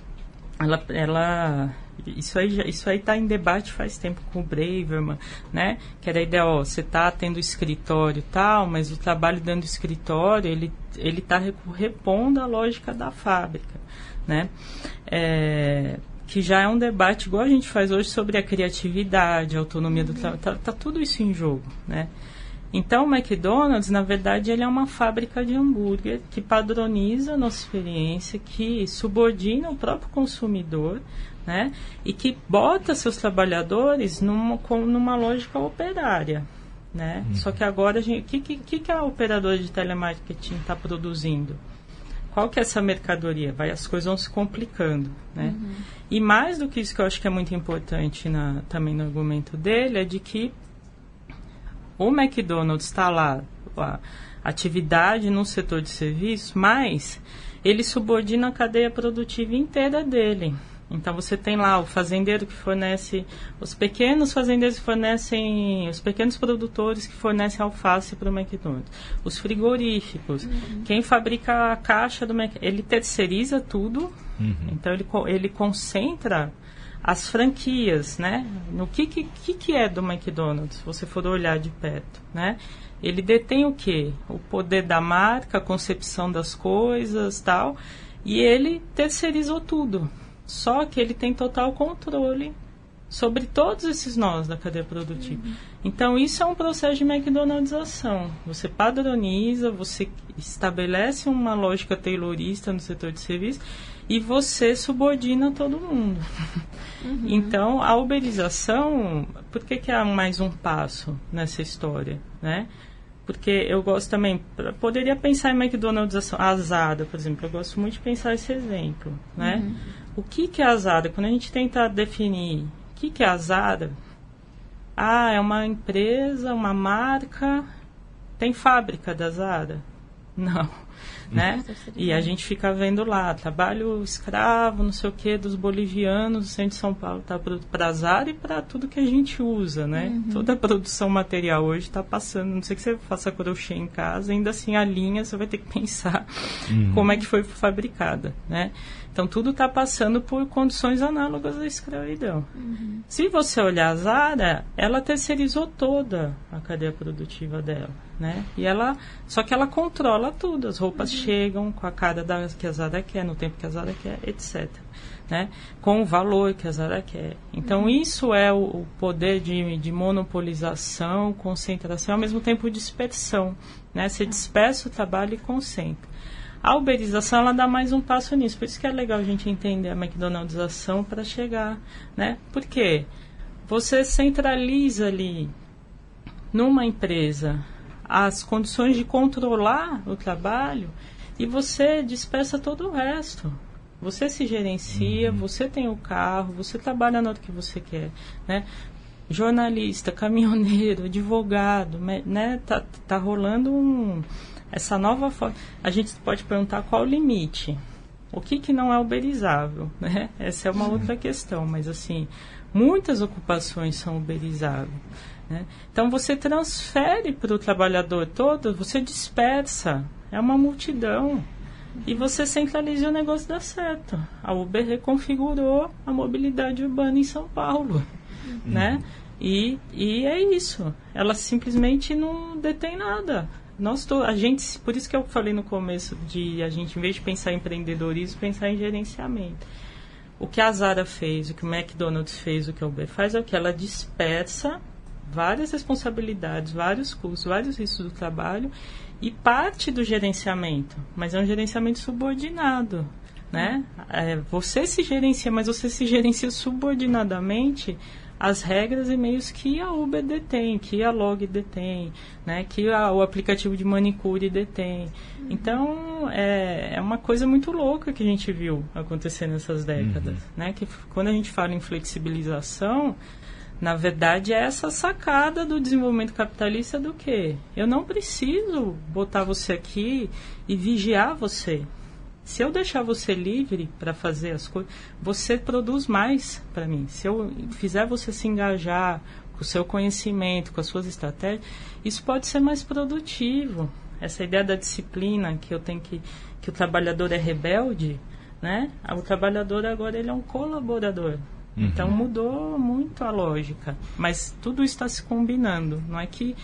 Ela, ela isso aí isso aí está em debate faz tempo com o Braverman, né? Que era a ideia, ó, você está tendo escritório tal, mas o trabalho dentro do escritório, ele ele está repondo a lógica da fábrica, né? É, que já é um debate igual a gente faz hoje sobre a criatividade, a autonomia do trabalho, tá, tá tudo isso em jogo, né? Então, o McDonald's, na verdade, ele é uma fábrica de hambúrguer que padroniza a nossa experiência, que subordina o próprio consumidor né? E que bota seus trabalhadores numa, numa lógica operária, né? Uhum. Só que agora, o que, que, que a operadora de telemarketing está produzindo? Qual que é essa mercadoria? Vai, as coisas vão se complicando, né? Uhum. E mais do que isso que eu acho que é muito importante na, também no argumento dele, é de que o McDonald's está lá, a atividade no setor de serviços, mas ele subordina a cadeia produtiva inteira dele. Então você tem lá o fazendeiro que fornece, os pequenos fazendeiros que fornecem, os pequenos produtores que fornecem alface para o McDonald's, os frigoríficos, uhum. quem fabrica a caixa do McDonald's, ele terceiriza tudo, uhum. então ele, ele concentra as franquias, né? No que, que, que é do McDonald's, se você for olhar de perto, né? Ele detém o quê? O poder da marca, a concepção das coisas, tal, e ele terceirizou tudo. Só que ele tem total controle sobre todos esses nós da cadeia produtiva. Uhum. Então, isso é um processo de McDonaldização. Você padroniza, você estabelece uma lógica taylorista no setor de serviço e você subordina todo mundo. Uhum. Então, a uberização, por que, que é mais um passo nessa história, né? Porque eu gosto também, poderia pensar em McDonald's, a Zada, por exemplo, eu gosto muito de pensar esse exemplo, né? Uhum. O que, que é a Zada? Quando a gente tenta definir o que, que é a Zada, ah, é uma empresa, uma marca, tem fábrica da Zada? Não né? E a gente fica vendo lá, trabalho escravo, não sei o que, dos bolivianos, o centro de São Paulo está para azar e para tudo que a gente usa, né? Uhum. Toda a produção material hoje está passando, não sei que você faça crochê em casa, ainda assim a linha você vai ter que pensar uhum. como é que foi fabricada, né? Então tudo está passando por condições análogas à escravidão. Uhum. Se você olhar a Zara, ela terceirizou toda a cadeia produtiva dela né? E ela, só que ela controla tudo. As roupas uhum. chegam com a cara da, que a Zara quer, no tempo que a Zara quer, etc. Né? Com o valor que a Zara quer. Então, uhum. isso é o, o poder de, de, monopolização, concentração, ao mesmo tempo dispersão. Né? Você dispersa o trabalho e concentra. A uberização, ela dá mais um passo nisso. Por isso que é legal a gente entender a McDonaldização para chegar, né? Por quê? Você centraliza ali numa empresa as condições de controlar o trabalho e você dispersa todo o resto. Você se gerencia, uhum. você tem o carro, você trabalha na hora que você quer, né? Jornalista, caminhoneiro, advogado, né? Tá, tá rolando um, essa nova forma. A gente pode perguntar qual o limite. O que, que não é uberizável, né? Essa é uma outra questão, mas assim, muitas ocupações são uberizáveis. Né? Então você transfere para o trabalhador todo, você dispersa, é uma multidão. E você centraliza o negócio dá certo. A Uber reconfigurou a mobilidade urbana em São Paulo. Uhum. Né? E, e é isso. Ela simplesmente não detém nada. Nós to, a gente, por isso que eu falei no começo de a gente, em vez de pensar em empreendedorismo, pensar em gerenciamento. O que a Zara fez, o que o McDonald's fez, o que a Uber faz é o que ela dispersa várias responsabilidades, vários custos, vários riscos do trabalho e parte do gerenciamento, mas é um gerenciamento subordinado. Né? É, você se gerencia, mas você se gerencia subordinadamente às regras e meios que a Uber detém, que a Log detém, né? que a, o aplicativo de manicure detém. Uhum. Então, é, é uma coisa muito louca que a gente viu acontecer nessas décadas. Uhum. Né? Que quando a gente fala em flexibilização, na verdade, é essa sacada do desenvolvimento capitalista do que eu não preciso botar você aqui e vigiar você. Se eu deixar você livre para fazer as coisas, você produz mais para mim. Se eu fizer você se engajar com o seu conhecimento, com as suas estratégias, isso pode ser mais produtivo. Essa ideia da disciplina que eu tenho que que o trabalhador é rebelde, né? O trabalhador agora ele é um colaborador. Uhum. Então mudou muito a lógica. Mas tudo está se combinando. Não é que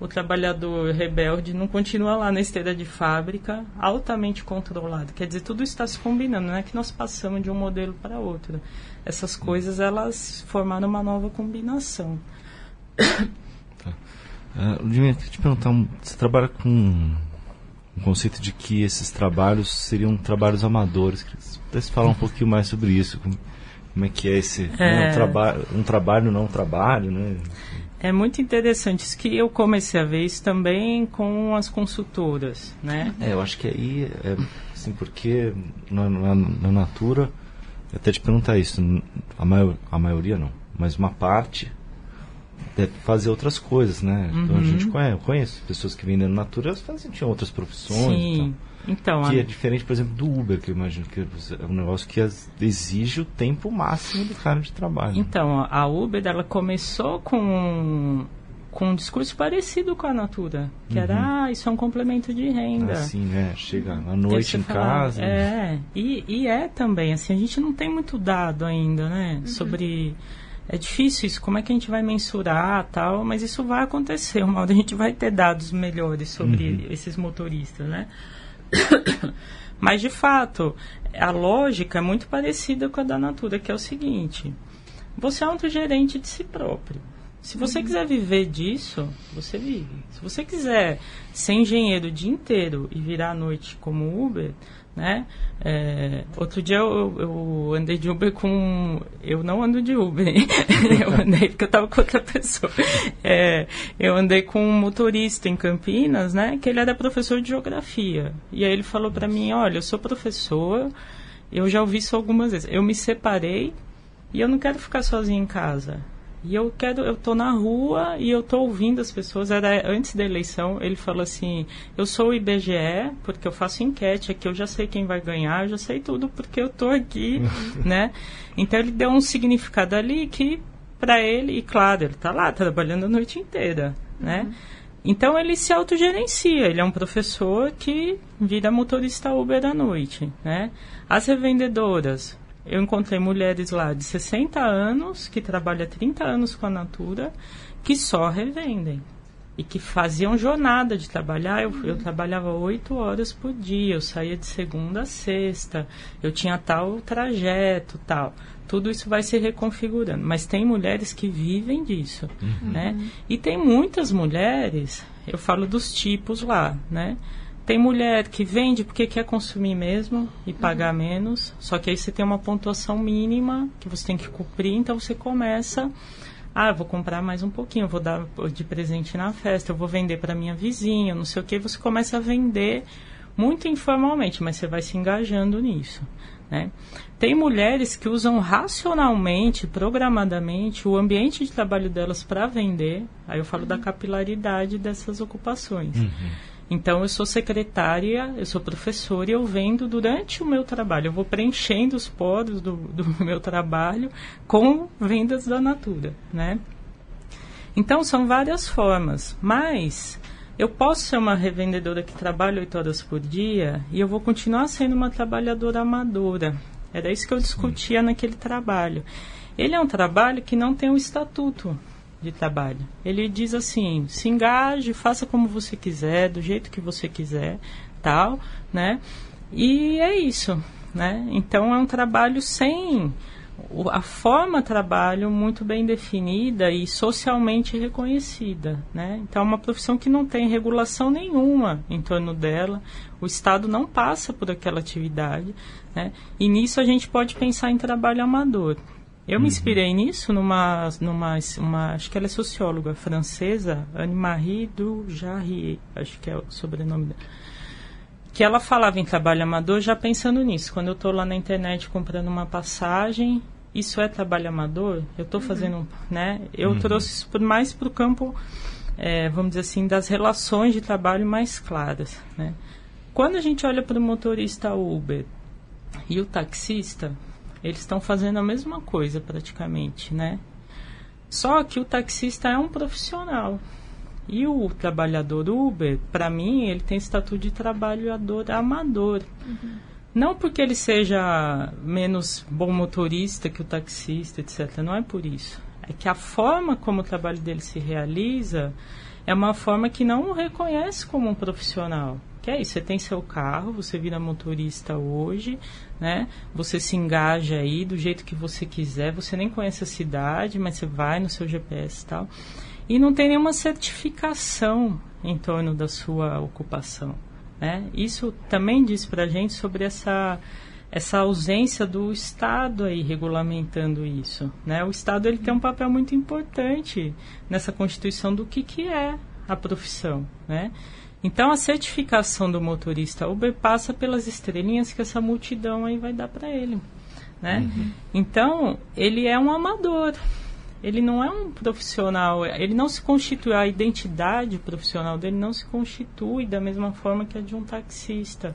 o trabalhador rebelde não continua lá na esteira de fábrica altamente controlado. Quer dizer, tudo está se combinando. Não é que nós passamos de um modelo para outro. Essas coisas elas formaram uma nova combinação. Tá. Uh, Ludmila, queria te perguntar, você trabalha com um conceito de que esses trabalhos seriam trabalhos amadores. Queria que você pudesse falar um pouquinho mais sobre isso. Como é que é esse é... Né, um, traba um trabalho não um trabalho, né? É muito interessante isso que eu comecei a ver isso também com as consultoras, né? É, eu acho que aí, é, assim, porque na, na, na Natura, até te perguntar isso, a, maior, a maioria não, mas uma parte deve fazer outras coisas, né? Uhum. Então a gente conhece, eu conheço pessoas que vendem natura, fazem, tinham outras profissões. Sim. Então, que a... é diferente, por exemplo, do Uber, que eu imagino que é um negócio que exige o tempo máximo do cara de trabalho. Então, a Uber, ela começou com com um discurso parecido com a Natura, que uhum. era, ah, isso é um complemento de renda. Assim, né? Chega à noite em falar, casa. É, e, e é também, assim, a gente não tem muito dado ainda, né? Uhum. Sobre... É difícil isso, como é que a gente vai mensurar tal, mas isso vai acontecer, uma hora a gente vai ter dados melhores sobre uhum. esses motoristas, né? mas, de fato, a lógica é muito parecida com a da Natura, que é o seguinte, você é um gerente de si próprio. Se você uhum. quiser viver disso, você vive. Se você quiser ser engenheiro o dia inteiro e virar à noite como Uber, né? É, outro dia eu, eu, andei de Uber com... Eu não ando de Uber, eu andei porque eu estava com outra pessoa. É, eu andei com um motorista em Campinas, né? Que ele era professor de geografia. E aí ele falou para mim, olha, eu sou professor, eu já ouvi isso algumas vezes. Eu me separei e eu não quero ficar sozinho em casa. E eu quero, eu tô na rua e eu tô ouvindo as pessoas. Era antes da eleição, ele falou assim: "Eu sou o IBGE porque eu faço enquete aqui, eu já sei quem vai ganhar, eu já sei tudo porque eu tô aqui", né? Então ele deu um significado ali que para ele, e claro, ele tá lá trabalhando a noite inteira, né? Uhum. Então ele se autogerencia, ele é um professor que vira motorista Uber à noite, né? As revendedoras, eu encontrei mulheres lá de 60 anos, que trabalham 30 anos com a Natura, que só revendem. E que faziam jornada de trabalhar. Eu, eu trabalhava oito horas por dia, eu saía de segunda a sexta, eu tinha tal trajeto, tal. Tudo isso vai se reconfigurando. Mas tem mulheres que vivem disso, uhum. né? E tem muitas mulheres, eu falo dos tipos lá, né? Tem mulher que vende porque quer consumir mesmo e pagar uhum. menos, só que aí você tem uma pontuação mínima que você tem que cumprir, então você começa, ah, vou comprar mais um pouquinho, vou dar de presente na festa, eu vou vender para minha vizinha, não sei o que, você começa a vender muito informalmente, mas você vai se engajando nisso. Né? Tem mulheres que usam racionalmente, programadamente, o ambiente de trabalho delas para vender. Aí eu falo uhum. da capilaridade dessas ocupações. Uhum. Então, eu sou secretária, eu sou professora e eu vendo durante o meu trabalho. Eu vou preenchendo os poros do, do meu trabalho com vendas da Natura, né? Então, são várias formas, mas eu posso ser uma revendedora que trabalha oito horas por dia e eu vou continuar sendo uma trabalhadora amadora. Era isso que eu discutia naquele trabalho. Ele é um trabalho que não tem um estatuto de trabalho. Ele diz assim: se engaje, faça como você quiser, do jeito que você quiser, tal, né? E é isso, né? Então é um trabalho sem a forma trabalho muito bem definida e socialmente reconhecida, né? Então é uma profissão que não tem regulação nenhuma em torno dela. O Estado não passa por aquela atividade, né? E nisso a gente pode pensar em trabalho amador. Eu me uhum. inspirei uhum. nisso numa, numa uma, acho que ela é socióloga francesa, Anne-Marie du Jarrier, acho que é o sobrenome dela. Que ela falava em trabalho amador já pensando nisso. Quando eu estou lá na internet comprando uma passagem, isso é trabalho amador? Eu estou uhum. fazendo, né? Eu uhum. trouxe isso mais para o campo, é, vamos dizer assim, das relações de trabalho mais claras, né? Quando a gente olha para o motorista Uber e o taxista, eles estão fazendo a mesma coisa praticamente, né? Só que o taxista é um profissional. E o trabalhador Uber, para mim, ele tem estatuto de trabalhador amador. Uhum. Não porque ele seja menos bom motorista que o taxista, etc. Não é por isso. É que a forma como o trabalho dele se realiza é uma forma que não o reconhece como um profissional. Que é isso, você tem seu carro, você vira motorista hoje, né? Você se engaja aí do jeito que você quiser, você nem conhece a cidade, mas você vai no seu GPS e tal. E não tem nenhuma certificação em torno da sua ocupação. Né? Isso também diz para a gente sobre essa, essa ausência do Estado aí regulamentando isso. Né? O Estado ele tem um papel muito importante nessa constituição do que, que é a profissão. Né? Então, a certificação do motorista Uber passa pelas estrelinhas que essa multidão aí vai dar para ele. Né? Uhum. Então, ele é um amador. ele não é um profissional, ele não se constitui, a identidade profissional dele não se constitui da mesma forma que a de um taxista.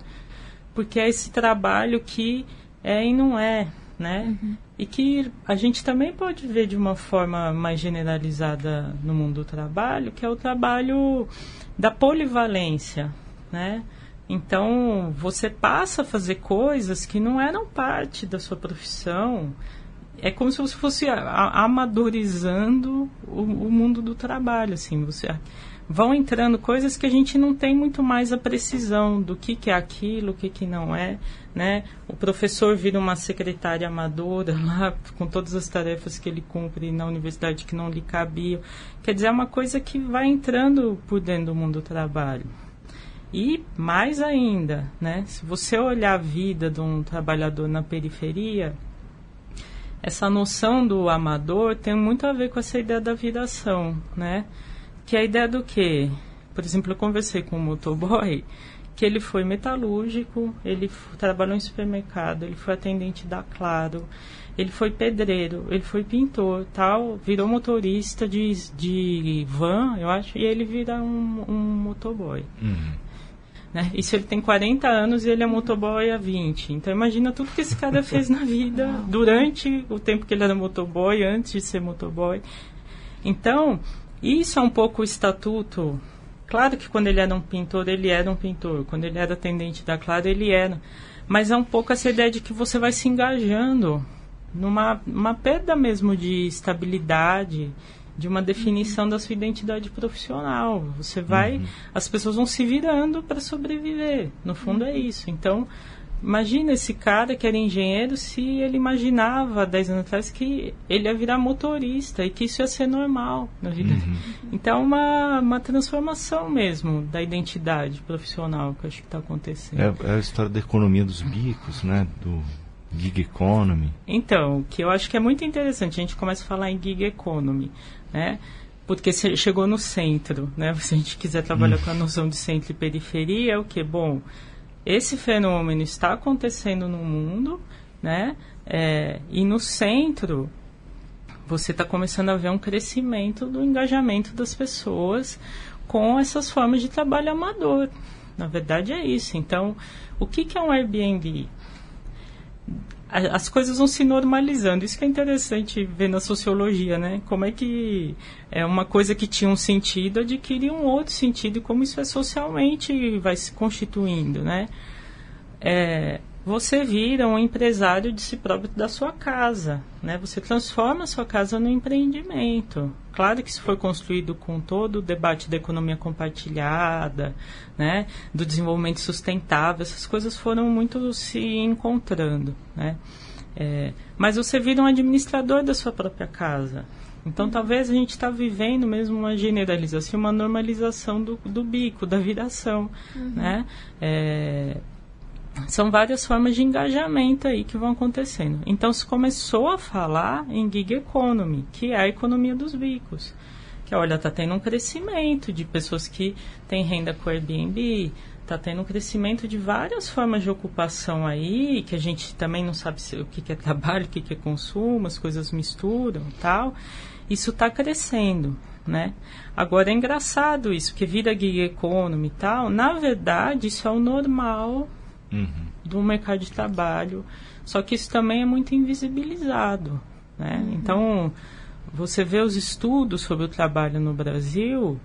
Porque é esse trabalho que é e não é, né? Uhum. E que a gente também pode ver de uma forma mais generalizada no mundo do trabalho, que é o trabalho da polivalência, né? Então, você passa a fazer coisas que não eram parte da sua profissão, é como se você fosse amadorizando o, o, mundo do trabalho, assim, você vão entrando coisas que a gente não tem muito mais a precisão do que, que é aquilo, o que, que não é, né? O professor vira uma secretária amadora lá, com todas as tarefas que ele cumpre na universidade que não lhe cabiam. Quer dizer, é uma coisa que vai entrando por dentro do mundo do trabalho. E mais ainda, né? Se você olhar a vida de um trabalhador na periferia, essa noção do amador tem muito a ver com essa ideia da viração, né? Que é a ideia do quê? Por exemplo, eu conversei com um motoboy que ele foi metalúrgico, ele trabalhou em supermercado, ele foi atendente da Claro, ele foi pedreiro, ele foi pintor, tal, virou motorista de, de van, eu acho, e ele vira um, um motoboy. Uhum. Né? Isso ele tem 40 anos e ele é motoboy há 20. Então imagina tudo que esse cara fez na vida durante o tempo que ele era motoboy, antes de ser motoboy. Então, isso é um pouco o estatuto. Claro que quando ele era um pintor, ele era um pintor. Quando ele era atendente da Claro, ele era. Mas é um pouco essa ideia de que você vai se engajando numa uma perda mesmo de estabilidade, de uma definição da sua identidade profissional. Você vai, uhum. as pessoas vão se virando para sobreviver. No fundo é isso. Então, imagina esse cara que era engenheiro se ele imaginava 10 anos atrás que ele ia virar motorista e que isso ia ser normal na vida. Uhum. Então, uma, uma transformação mesmo da identidade profissional que eu acho que está acontecendo. É, é a história da economia dos bicos, né? Do gig economy. Então, que eu acho que é muito interessante. A gente começa a falar em gig economy né? Porque chegou no centro, né? Se a gente quiser trabalhar hum. com a noção de centro e periferia, é o que? Bom, esse fenômeno está acontecendo no mundo, né? É, e no centro, você está começando a ver um crescimento do engajamento das pessoas com essas formas de trabalho amador. Na verdade é isso. Então, o que, que é um Airbnb? As coisas vão se normalizando. Isso que é interessante ver na sociologia, né? Como é que é uma coisa que tinha um sentido adquire um outro sentido e como isso é socialmente vai se constituindo, né? É, você vira um empresário de si próprio da sua casa, né? Você transforma a sua casa num empreendimento. Claro que isso foi construído com todo o debate da economia compartilhada, né? Do desenvolvimento sustentável, essas coisas foram muito se encontrando, né? É, mas você vira um administrador da sua própria casa. Então, talvez a gente está vivendo mesmo uma generalização, uma normalização do, do bico, da viração, uhum. né? É, são várias formas de engajamento aí que vão acontecendo. Então se começou a falar em gig economy, que é a economia dos bicos. Que olha, está tendo um crescimento de pessoas que têm renda com Airbnb, está tendo um crescimento de várias formas de ocupação aí, que a gente também não sabe se, o que, que é trabalho, o que, que é consumo, as coisas misturam tal. Isso está crescendo, né? Agora é engraçado isso, que vira gig economy e tal. Na verdade, isso é o normal uhum. do mercado de trabalho. Só que isso também é muito invisibilizado. Né? Uhum. Então, você vê os estudos sobre o trabalho no Brasil,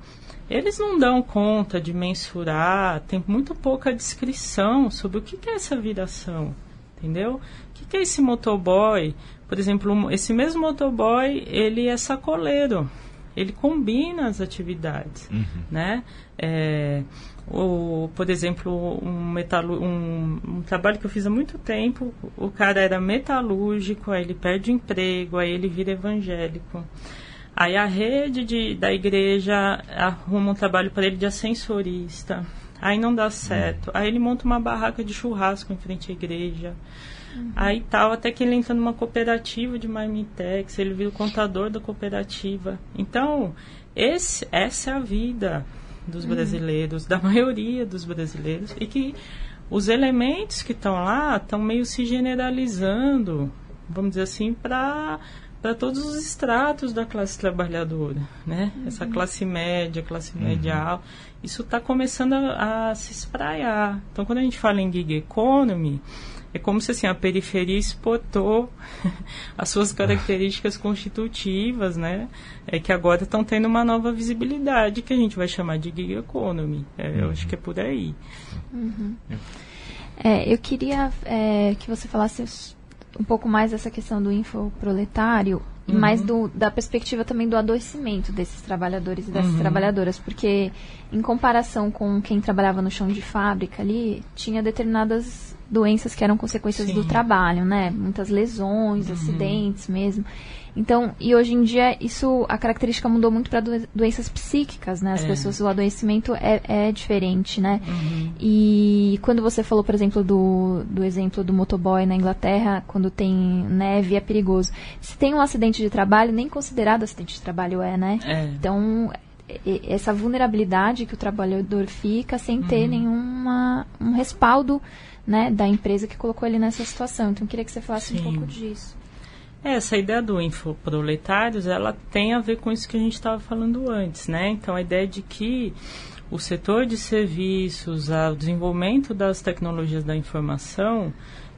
eles não dão conta de mensurar, tem muito pouca descrição sobre o que, é essa viração, entendeu? O que, é esse motoboy? Por exemplo, esse mesmo motoboy, ele é sacoleiro, ele combina as atividades, uhum. né? É, ou, por exemplo, um, metalu um, um, trabalho que eu fiz há muito tempo, o cara era metalúrgico, aí ele perde o emprego, aí ele vira evangélico. Aí a rede de, da igreja arruma um trabalho para ele de ascensorista. Aí não dá certo. Aí ele monta uma barraca de churrasco em frente à igreja. Uhum. Aí tal, até que ele entra numa cooperativa de marmitex, ele vira o contador da cooperativa. Então, esse, essa é a vida dos brasileiros, da maioria dos brasileiros, e que os elementos que estão lá estão meio se generalizando, vamos dizer assim, para para todos os estratos da classe trabalhadora, né? Uhum. Essa classe média, classe média uhum. alta, isso está começando a, a, se espraiar. Então, quando a gente fala em gig economy, é como se assim, a periferia exportou as suas características constitutivas, né? É que agora estão tendo uma nova visibilidade que a gente vai chamar de gig economy. É, uhum. Eu acho que é por aí. Uhum. É, eu queria é, que você falasse um pouco mais dessa questão do infoproletário, uhum. mas do, da perspectiva também do adoecimento desses trabalhadores e dessas uhum. trabalhadoras, porque em comparação com quem trabalhava no chão de fábrica ali, tinha determinadas doenças que eram consequências Sim. do trabalho, né? Muitas lesões, uhum. acidentes mesmo. Então, e hoje em dia, isso, a característica mudou muito para doenças psíquicas, né? As é. pessoas, o adoecimento é, é diferente, né? Uhum. E quando você falou, por exemplo, do, do exemplo do motoboy na Inglaterra, quando tem neve, é perigoso. Se tem um acidente de trabalho, nem considerado acidente de trabalho é, né? É. Então, essa vulnerabilidade que o trabalhador fica sem ter uhum. nenhuma um respaldo né, da empresa que colocou ele nessa situação. Então, eu queria que você falasse Sim. um pouco disso. É, essa ideia do infoproletários, ela tem a ver com isso que a gente estava falando antes, né? Então, a ideia de que o setor de serviços, o desenvolvimento das tecnologias da informação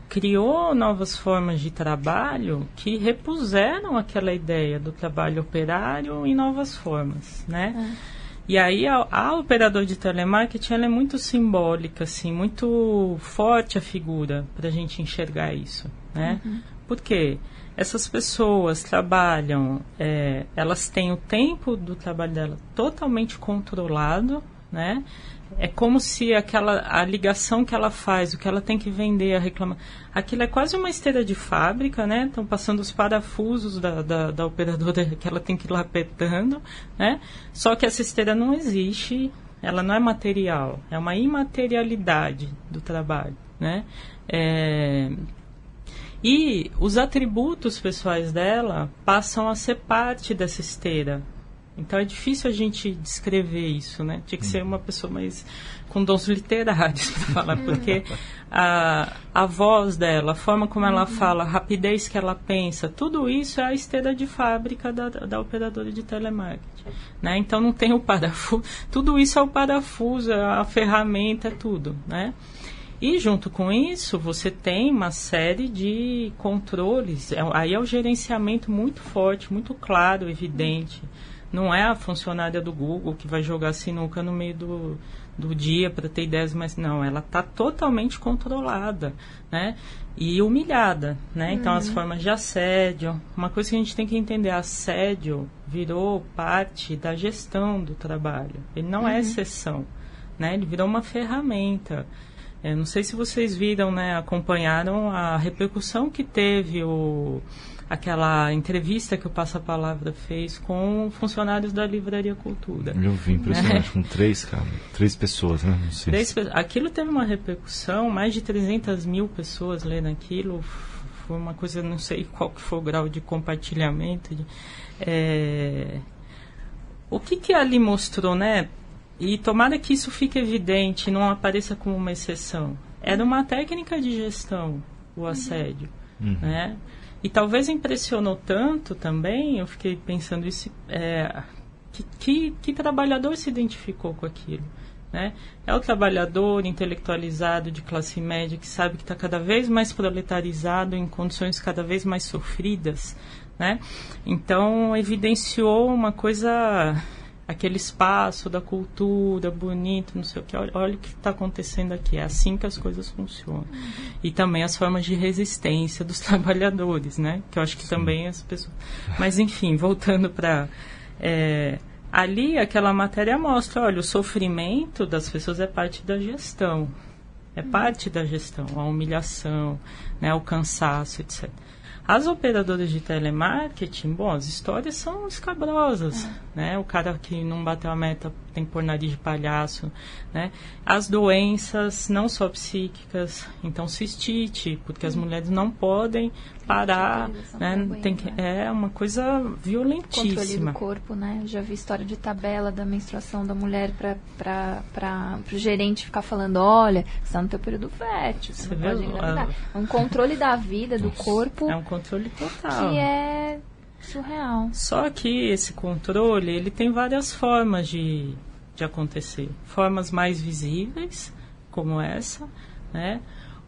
criou novas formas de trabalho que repuseram aquela ideia do trabalho operário em novas formas, né? É. E aí a, a operador de telemarketing ela é muito simbólica, assim, muito forte a figura para a gente enxergar isso, né? Uhum. Por quê? Essas pessoas trabalham, é, elas têm o tempo do trabalho dela totalmente controlado, né? É como se aquela a ligação que ela faz, o que ela tem que vender, a reclama, aquilo é quase uma esteira de fábrica, né? Estão passando os parafusos da, da, da, operadora que ela tem que ir lá apertando, né? Só que essa esteira não existe, ela não é material, é uma imaterialidade do trabalho, né? É, e os atributos pessoais dela passam a ser parte dessa esteira, então é difícil a gente descrever isso, né? Tinha que ser uma pessoa mais com dons literários para falar, porque a, a voz dela, a forma como ela uhum. fala, a rapidez que ela pensa, tudo isso é a esteira de fábrica da, da operadora de telemarketing. Né? Então não tem o parafuso, tudo isso é o parafuso, é a ferramenta, é tudo, né? E junto com isso, você tem uma série de controles, é, aí é o gerenciamento muito forte, muito claro, evidente. Não é a funcionária do Google que vai jogar sinuca no meio do, do dia para ter ideias, mas não, ela está totalmente controlada, né? E humilhada, né? Uhum. Então as uhum. formas de assédio, uma coisa que a gente tem que entender, assédio virou parte da gestão do trabalho. Ele não é uhum. é exceção, né? Ele virou uma ferramenta. Eu não sei se vocês viram, né? Acompanharam a repercussão que teve o aquela entrevista que o Passa Palavra fez com funcionários da Livraria Cultura. Eu vi, impressionante, é. com três, cara, três pessoas, né? Três, aquilo teve uma repercussão, mais de 300 mil pessoas lendo aquilo, foi uma coisa, não sei qual que foi o grau de compartilhamento. De, é, o que que ali mostrou, né? E tomara que isso fique evidente, não apareça como uma exceção. Era uma técnica de gestão, o assédio, uhum. né? E talvez impressionou tanto também, eu fiquei pensando isso, é, que, que, que, trabalhador se identificou com aquilo? Né? É o trabalhador intelectualizado de classe média que sabe que está cada vez mais proletarizado em condições cada vez mais sofridas. Né? Então, evidenciou uma coisa aquele espaço da cultura bonito, não sei o que. Olha, olha o que está acontecendo aqui. É assim que as coisas funcionam. Uhum. E também as formas de resistência dos trabalhadores, né? Que eu acho que Sim. também as pessoas. Mas enfim, voltando para é, ali aquela matéria mostra, olha, o sofrimento das pessoas é parte da gestão. É uhum. parte da gestão, a humilhação, né, o cansaço, etc. As operadoras de telemarketing, bom, as histórias são escabrosas, é. né? O cara que não bateu a meta tem que pôr nariz de palhaço, né? As doenças, não só psíquicas, então cistite, porque as mulheres não podem parar, né? Tem que, é uma coisa violentíssima. Controle do corpo, né? Já vi história de tabela da menstruação da mulher para o gerente ficar falando, olha, você está no teu período fértil, você, você não pode engravidar. É um controle da vida, do corpo. É um controle total. Que é Surreal. Só que esse controle, ele tem várias formas de, de acontecer. Formas mais visíveis, como essa, né?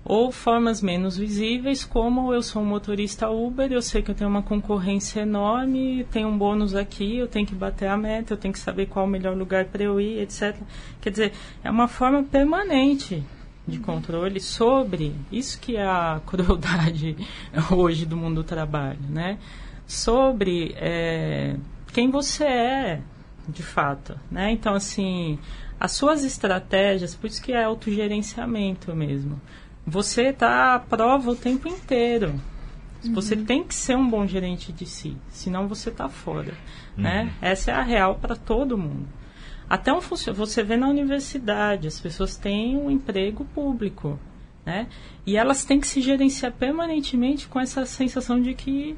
Ou formas menos visíveis, como eu sou um motorista Uber, eu sei que eu tenho uma concorrência enorme, tenho um bônus aqui, eu tenho que bater a meta, eu tenho que saber qual o melhor lugar para eu ir, etc. Quer dizer, é uma forma permanente de controle sobre isso que é a crueldade hoje do mundo do trabalho, né? Sobre é, quem você é, de fato, né? Então, assim, as suas estratégias, por isso que é autogerenciamento mesmo. Você está à prova o tempo inteiro. Uhum. Você tem que ser um bom gerente de si, senão você está fora, uhum. né? Essa é a real para todo mundo. Até um você vê na universidade, as pessoas têm um emprego público, né? E elas têm que se gerenciar permanentemente com essa sensação de que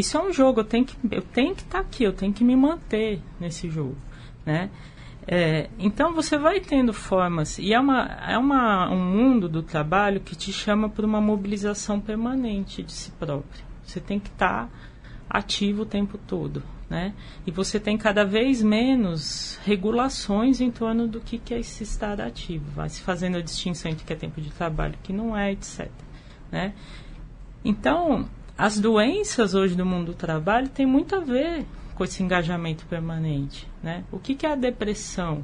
isso é um jogo, eu tenho que eu tenho que estar tá aqui, eu tenho que me manter nesse jogo, né? É, então você vai tendo formas e é, uma, é uma, um mundo do trabalho que te chama por uma mobilização permanente de si próprio. Você tem que estar tá ativo o tempo todo, né? E você tem cada vez menos regulações em torno do que, que é esse estar ativo. Vai se fazendo a distinção entre que é tempo de trabalho, que não é, etc. Né? Então, as doenças hoje do mundo do trabalho têm muito a ver com esse engajamento permanente, né? O que, que é a depressão,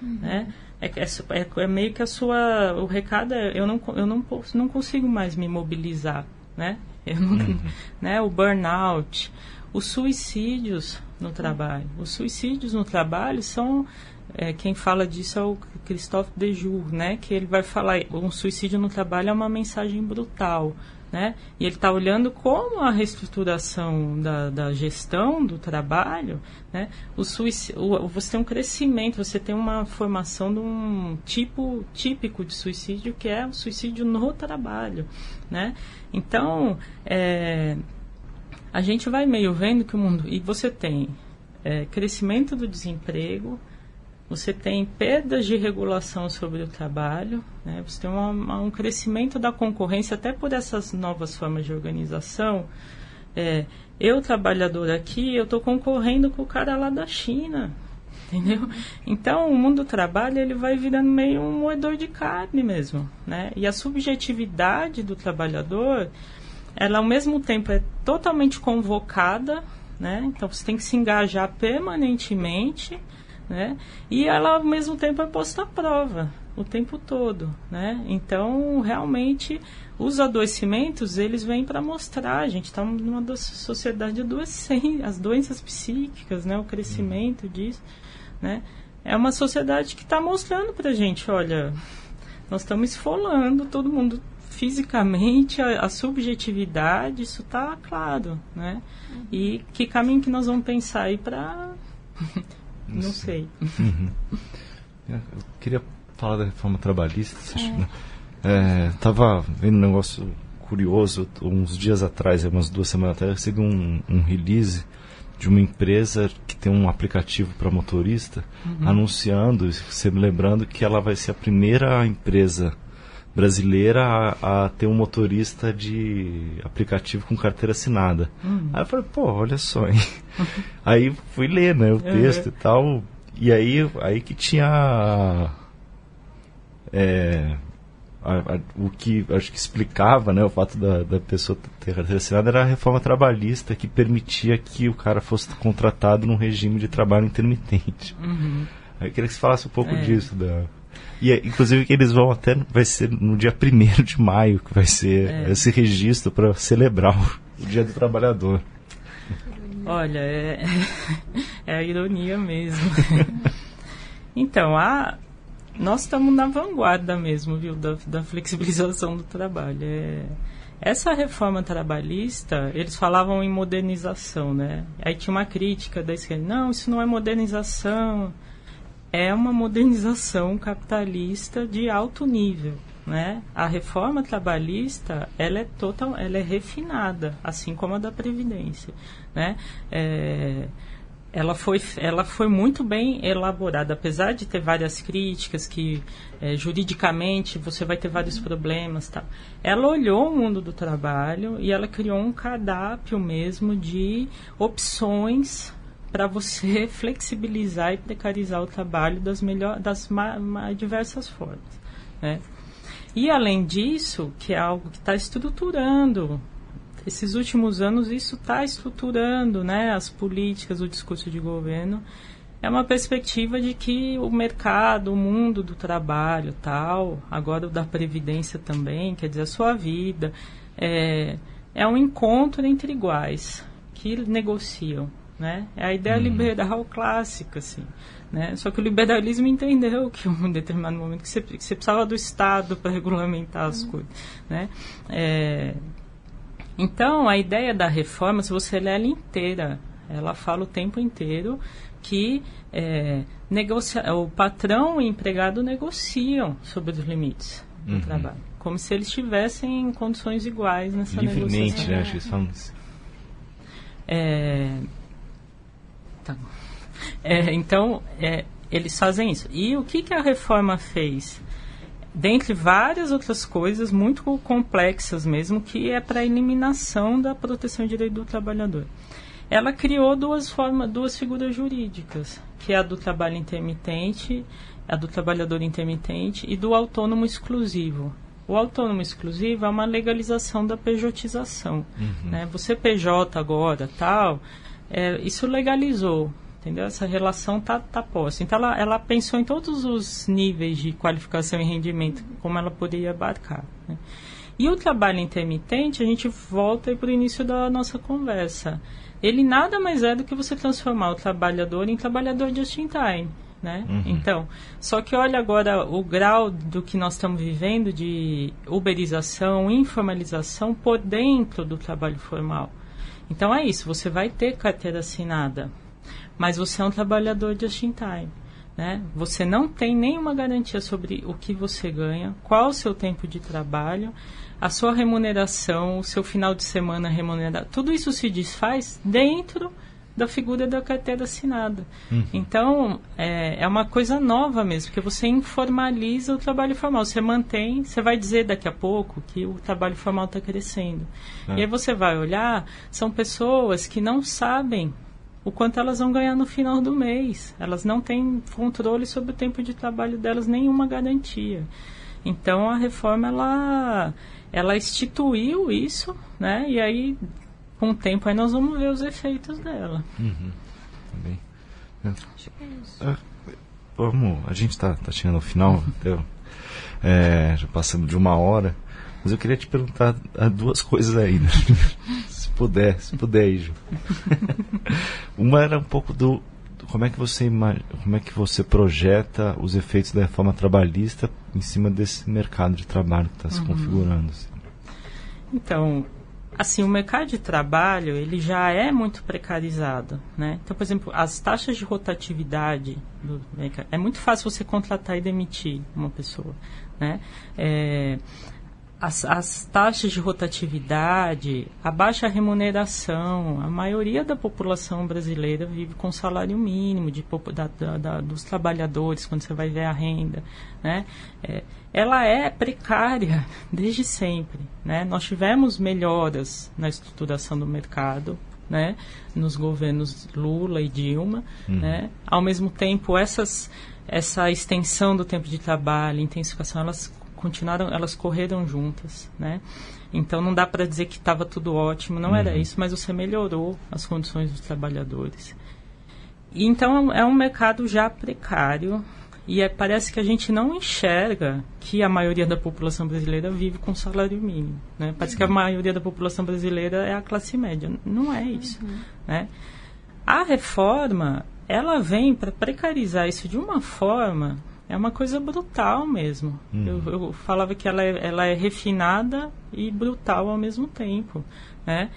uhum. né? É, é, é, meio que a sua o recado é eu não eu não não consigo mais me mobilizar, né? Eu não, uhum. né? O burnout, os suicídios no trabalho. Os suicídios no trabalho são é, quem fala disso é o Christophe Dejour, né? Que ele vai falar um suicídio no trabalho é uma mensagem brutal, né? E ele está olhando como a reestruturação da, da gestão do trabalho, né? O suicídio, você tem um crescimento, você tem uma formação de um tipo típico de suicídio que é o suicídio no trabalho, né? Então, é, a gente vai meio vendo que o mundo e você tem é, crescimento do desemprego, você tem perdas de regulação sobre o trabalho, né? você tem uma, um crescimento da concorrência até por essas novas formas de organização. É, eu, trabalhador aqui, eu estou concorrendo com o cara lá da China, entendeu? Então, o mundo do trabalho, ele vai virando meio um moedor de carne mesmo, né? E a subjetividade do trabalhador, ela ao mesmo tempo é totalmente convocada, né? Então, você tem que se engajar permanentemente né? E ela ao mesmo tempo é posta à prova o tempo todo, né? Então, realmente, os adoecimentos, eles vêm para mostrar, a gente está numa sociedade adoecente, as doenças psíquicas, né? O crescimento disso, né? É uma sociedade que está mostrando para a gente, olha, nós estamos esfolando todo mundo fisicamente, a, a subjetividade, isso está claro, né? Uhum. E que caminho que nós vamos pensar aí para não sei. Uhum. Eu queria falar da reforma trabalhista. É. Estava é, vendo um negócio curioso. Uns dias atrás, umas duas semanas atrás, eu recebi um, um release de uma empresa que tem um aplicativo para motorista uhum. anunciando, se lembrando que ela vai ser a primeira empresa brasileira a, a, ter um motorista de aplicativo com carteira assinada. Uhum. Aí eu falei, pô, olha só, hein? aí fui ler, né, o texto uhum. e tal. E aí, aí que tinha é, a, a, o que acho que explicava né, o fato da, da pessoa ter carteira assinada era a reforma trabalhista que permitia que o cara fosse contratado num regime de trabalho intermitente. Uhum. Aí eu queria que você falasse um pouco é. disso da e inclusive que eles vão até vai ser no dia 1 de maio que vai ser é. esse registro para celebrar o, o, Dia do Trabalhador. Olha, é, é a ironia mesmo. então, a, nós estamos na vanguarda mesmo, viu, da, da flexibilização do trabalho. É, essa reforma trabalhista, eles falavam em modernização, né? Aí tinha uma crítica da esquerda, não, isso não é modernização, é uma modernização capitalista de alto nível. Né? A reforma trabalhista ela é total, ela é refinada, assim como a da previdência. Né? É, ela foi, ela foi muito bem elaborada, apesar de ter várias críticas, que é, juridicamente você vai ter vários problemas. Tá? Ela olhou o mundo do trabalho e ela criou um cardápio mesmo de opções para você flexibilizar e precarizar o trabalho das, melhor, das ma, ma, diversas formas. Né? E além disso, que é algo que está estruturando esses últimos anos isso está estruturando né, as políticas, o discurso de governo. É uma perspectiva de que o mercado, o mundo do trabalho, tal, agora o da previdência também, quer dizer, a sua vida, é, é um encontro entre iguais que negociam. Né? É a ideia uhum. liberal clássica, assim. Né? Só que o liberalismo entendeu que em um determinado momento que você, que você precisava do Estado para regulamentar as uhum. coisas. Né? É, então, a ideia da reforma, se você ler ela inteira, ela fala o tempo inteiro que é, negocia o patrão e o empregado negociam sobre os limites do uhum. trabalho. Como se eles estivessem em condições iguais nessa Livremente, negociação. né? Acho que eles falam isso. É, tá. é, então, é, eles fazem isso. E o que, que a reforma fez? dentre várias outras coisas muito complexas mesmo, que é para a eliminação da proteção de direito do trabalhador. Ela criou duas formas, duas figuras jurídicas, que é a do trabalho intermitente, a do trabalhador intermitente e do autônomo exclusivo. O autônomo exclusivo é uma legalização da pejotização. Uhum. Né? Você PJ agora, tal, é, isso legalizou entendeu? Essa relação tá, tá posta. Então, ela, ela pensou em todos os níveis de qualificação e rendimento, como ela poderia abarcar. Né? E o trabalho intermitente, a gente volta para o início da nossa conversa. Ele nada mais é do que você transformar o trabalhador em trabalhador just in time. Né? Uhum. Então, só que olha agora o grau do que nós estamos vivendo de uberização, informalização por dentro do trabalho formal. Então é isso, você vai ter carteira assinada, mas você é um trabalhador just in time. Né? Você não tem nenhuma garantia sobre o que você ganha, qual o seu tempo de trabalho, a sua remuneração, o seu final de semana remunerado. Tudo isso se desfaz dentro da figura da carteira assinada. Uhum. Então, é, é, uma coisa nova mesmo, porque você informaliza o trabalho formal. Você mantém, você vai dizer daqui a pouco que o trabalho formal está crescendo. É. E aí você vai olhar, são pessoas que não sabem o quanto elas vão ganhar no final do mês. Elas não têm controle sobre o tempo de trabalho delas, nenhuma garantia. Então a reforma ela, ela instituiu isso, né? E aí com o tempo aí nós vamos ver os efeitos dela. Uhum. Também. Acho que é isso. Ah, vamos, a gente está tá chegando ao final, então, é, já passamos de uma hora, mas eu queria te perguntar duas coisas aí. Né? puder, se puder, Ijo. Uma era um pouco do, do, como é que você como é que você projeta os efeitos da reforma trabalhista em cima desse mercado de trabalho que está se uhum. configurando. Assim. Então, assim, o mercado de trabalho ele já é muito precarizado, né? Então, por exemplo, as taxas de rotatividade do mercado, é muito fácil você contratar e demitir uma pessoa, né? É, as, as, taxas de rotatividade, a baixa remuneração, a maioria da população brasileira vive com salário mínimo de, da, da, da, dos trabalhadores, quando você vai ver a renda, né? É, ela é precária desde sempre, né? Nós tivemos melhoras na estruturação do mercado, né? Nos governos Lula e Dilma, uhum. né? Ao mesmo tempo, essas, essa extensão do tempo de trabalho, intensificação, elas continuaram, elas correram juntas, né? Então não dá para dizer que estava tudo ótimo, não uhum. era isso, mas você melhorou as condições dos trabalhadores. E, então é um mercado já precário e é, parece que a gente não enxerga que a maioria da população brasileira vive com salário mínimo, né? Parece uhum. que a maioria da população brasileira é a classe média, não é isso, uhum. né? A reforma ela vem para precarizar isso de uma forma é uma coisa brutal mesmo. Hum. Eu, eu, falava que ela é, ela é refinada e brutal ao mesmo tempo. Né?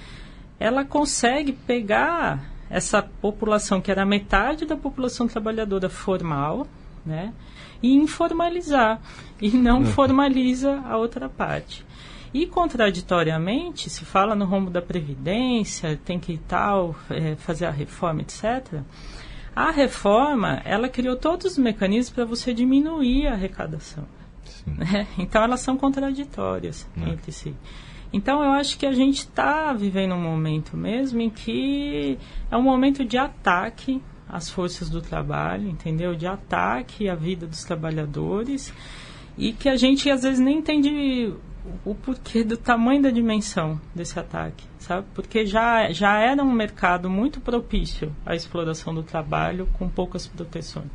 Ela consegue pegar essa população, que era metade da população trabalhadora formal, né? e informalizar. E não hum. formaliza a outra parte. E contraditoriamente, se fala no rumo da Previdência, tem que tal, é, fazer a reforma, etc. A reforma, ela criou todos os mecanismos para você diminuir a arrecadação. Né? Então, elas são contraditórias é. entre si. Então, eu acho que a gente está vivendo um momento mesmo em que é um momento de ataque às forças do trabalho, entendeu? De ataque à vida dos trabalhadores e que a gente às vezes nem entende o porquê do tamanho da dimensão desse ataque, sabe? Porque já, já era um mercado muito propício à exploração do trabalho com poucas proteções,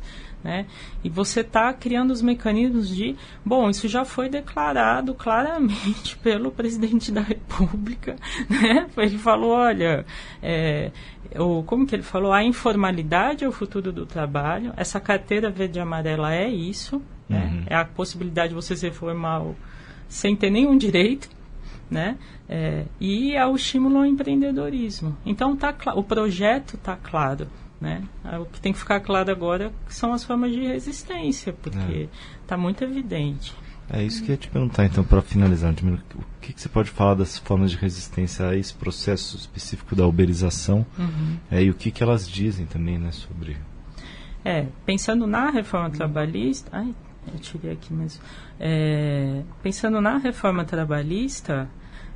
né? E você está criando os mecanismos de... Bom, isso já foi declarado claramente pelo presidente da República, né? Ele falou, olha... É, o, como que ele falou? A informalidade é o futuro do trabalho. Essa carteira verde e amarela é isso, né? uhum. né? É a possibilidade de você se reformar sem ter nenhum direito, né? É, e é o estímulo ao empreendedorismo. Então tá o projeto está claro, né? É, o que tem que ficar claro agora são as formas de resistência, porque está é. muito evidente. É isso que eu ia te perguntar, então, para finalizar, o que, que, você pode falar das formas de resistência a esse processo específico da uberização uhum. é, e o que, que elas dizem também né, sobre. É, pensando na reforma trabalhista. Ai, eu tirei aqui mesmo. É, pensando na reforma trabalhista,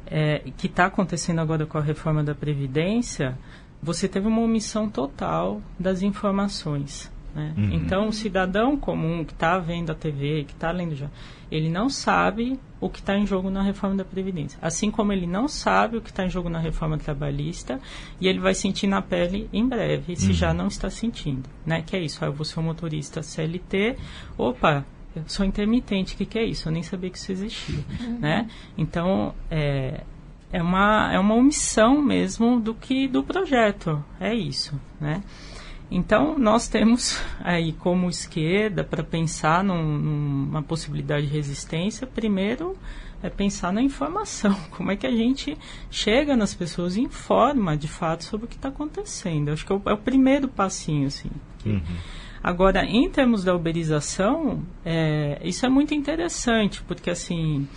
é, que está acontecendo agora com a reforma da Previdência, você teve uma omissão total das informações. Né? Uhum. Então, o cidadão comum que está vendo a TV, que está lendo já, ele não sabe o que está em jogo na reforma da Previdência. Assim como ele não sabe o que está em jogo na reforma trabalhista, e ele vai sentir na pele em breve, se uhum. já não está sentindo. Né? Que é isso, ah, eu vou ser um motorista CLT, opa, eu sou intermitente, o que, que é isso? Eu nem sabia que isso existia, uhum. né? Então, é, é, uma, é uma omissão mesmo do que do projeto, é isso, né? Então, nós temos aí como esquerda, para pensar num, numa possibilidade de resistência, primeiro é pensar na informação. Como é que a gente chega nas pessoas e informa de fato sobre o que está acontecendo. Acho que é o, é o, primeiro passinho, assim. Uhum. Agora, em termos da uberização, é, isso é muito interessante, porque assim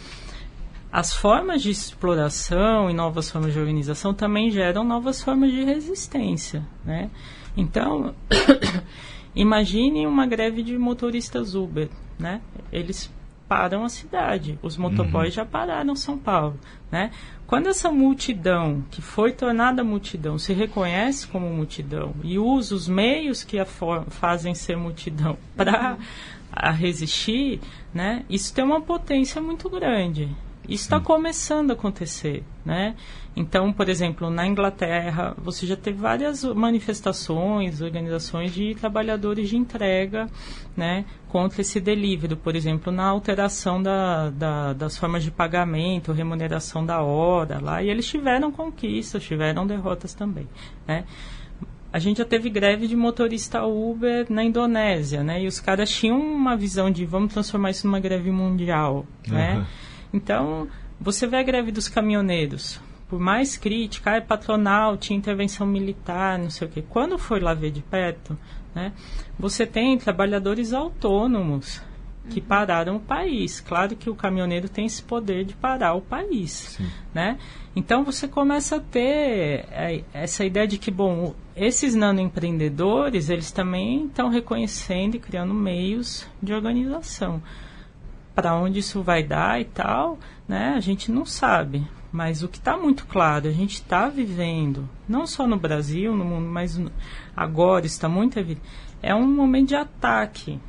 as formas de exploração e novas formas de organização também geram novas formas de resistência, né? Então, imagine uma greve de motoristas Uber, né? Eles param a cidade. Os motoboys uhum. já pararam São Paulo, né? Quando essa multidão, que foi tornada multidão, se reconhece como multidão e usa os meios que a fazem ser multidão para uhum. resistir, né? Isso tem uma potência muito grande. Isso está começando a acontecer, né? Então, por exemplo, na Inglaterra, você já teve várias manifestações, organizações de trabalhadores de entrega, né? Contra esse delivery, por exemplo, na alteração da, da, das formas de pagamento, remuneração da hora lá, e eles tiveram conquistas, tiveram derrotas também, né? a gente já teve greve de motorista Uber na Indonésia, né? E os caras tinham uma visão de vamos transformar isso numa greve mundial, né? Uhum. Então, você vê a greve dos caminhoneiros. Por mais crítica, é patronal, tinha intervenção militar, não sei o quê. Quando foi lá ver de perto, né, você tem trabalhadores autônomos que uhum. pararam o país. Claro que o caminhoneiro tem esse poder de parar o país, né? Então você começa a ter é, essa ideia de que, bom, esses nanoempreendedores, eles também estão reconhecendo e criando meios de organização para onde isso vai dar e tal, né? A gente não sabe. Mas o que está muito claro, a gente está vivendo, não só no Brasil, no mundo, mas agora está muito evidente, é um momento de ataque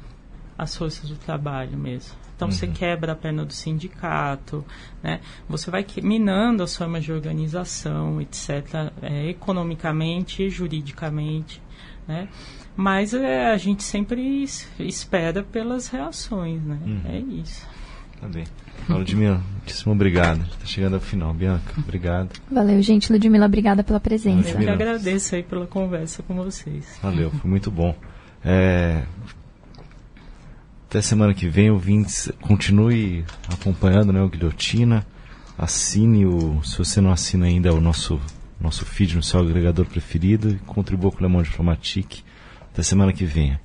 às forças do trabalho mesmo. Então uhum. você quebra a perna do sindicato, né? Você vai minando as formas de organização, etc., é, economicamente e juridicamente, né? Mas é, a gente sempre espera pelas reações, né? Uhum. É isso. Tá bem. Ludmila, muitíssimo obrigado. Está chegando ao final. Bianca, obrigado. Valeu, gente. Ludmila, obrigada pela presença. Eu que agradeço aí pela conversa com vocês. Valeu, foi muito bom. É... Até semana que vem, ouvintes, continue acompanhando né, o Guilhotina. Assine o. Se você não assina ainda o nosso, nosso feed no seu agregador preferido contribua com o Le Monde Diplomatique. Até semana que vem.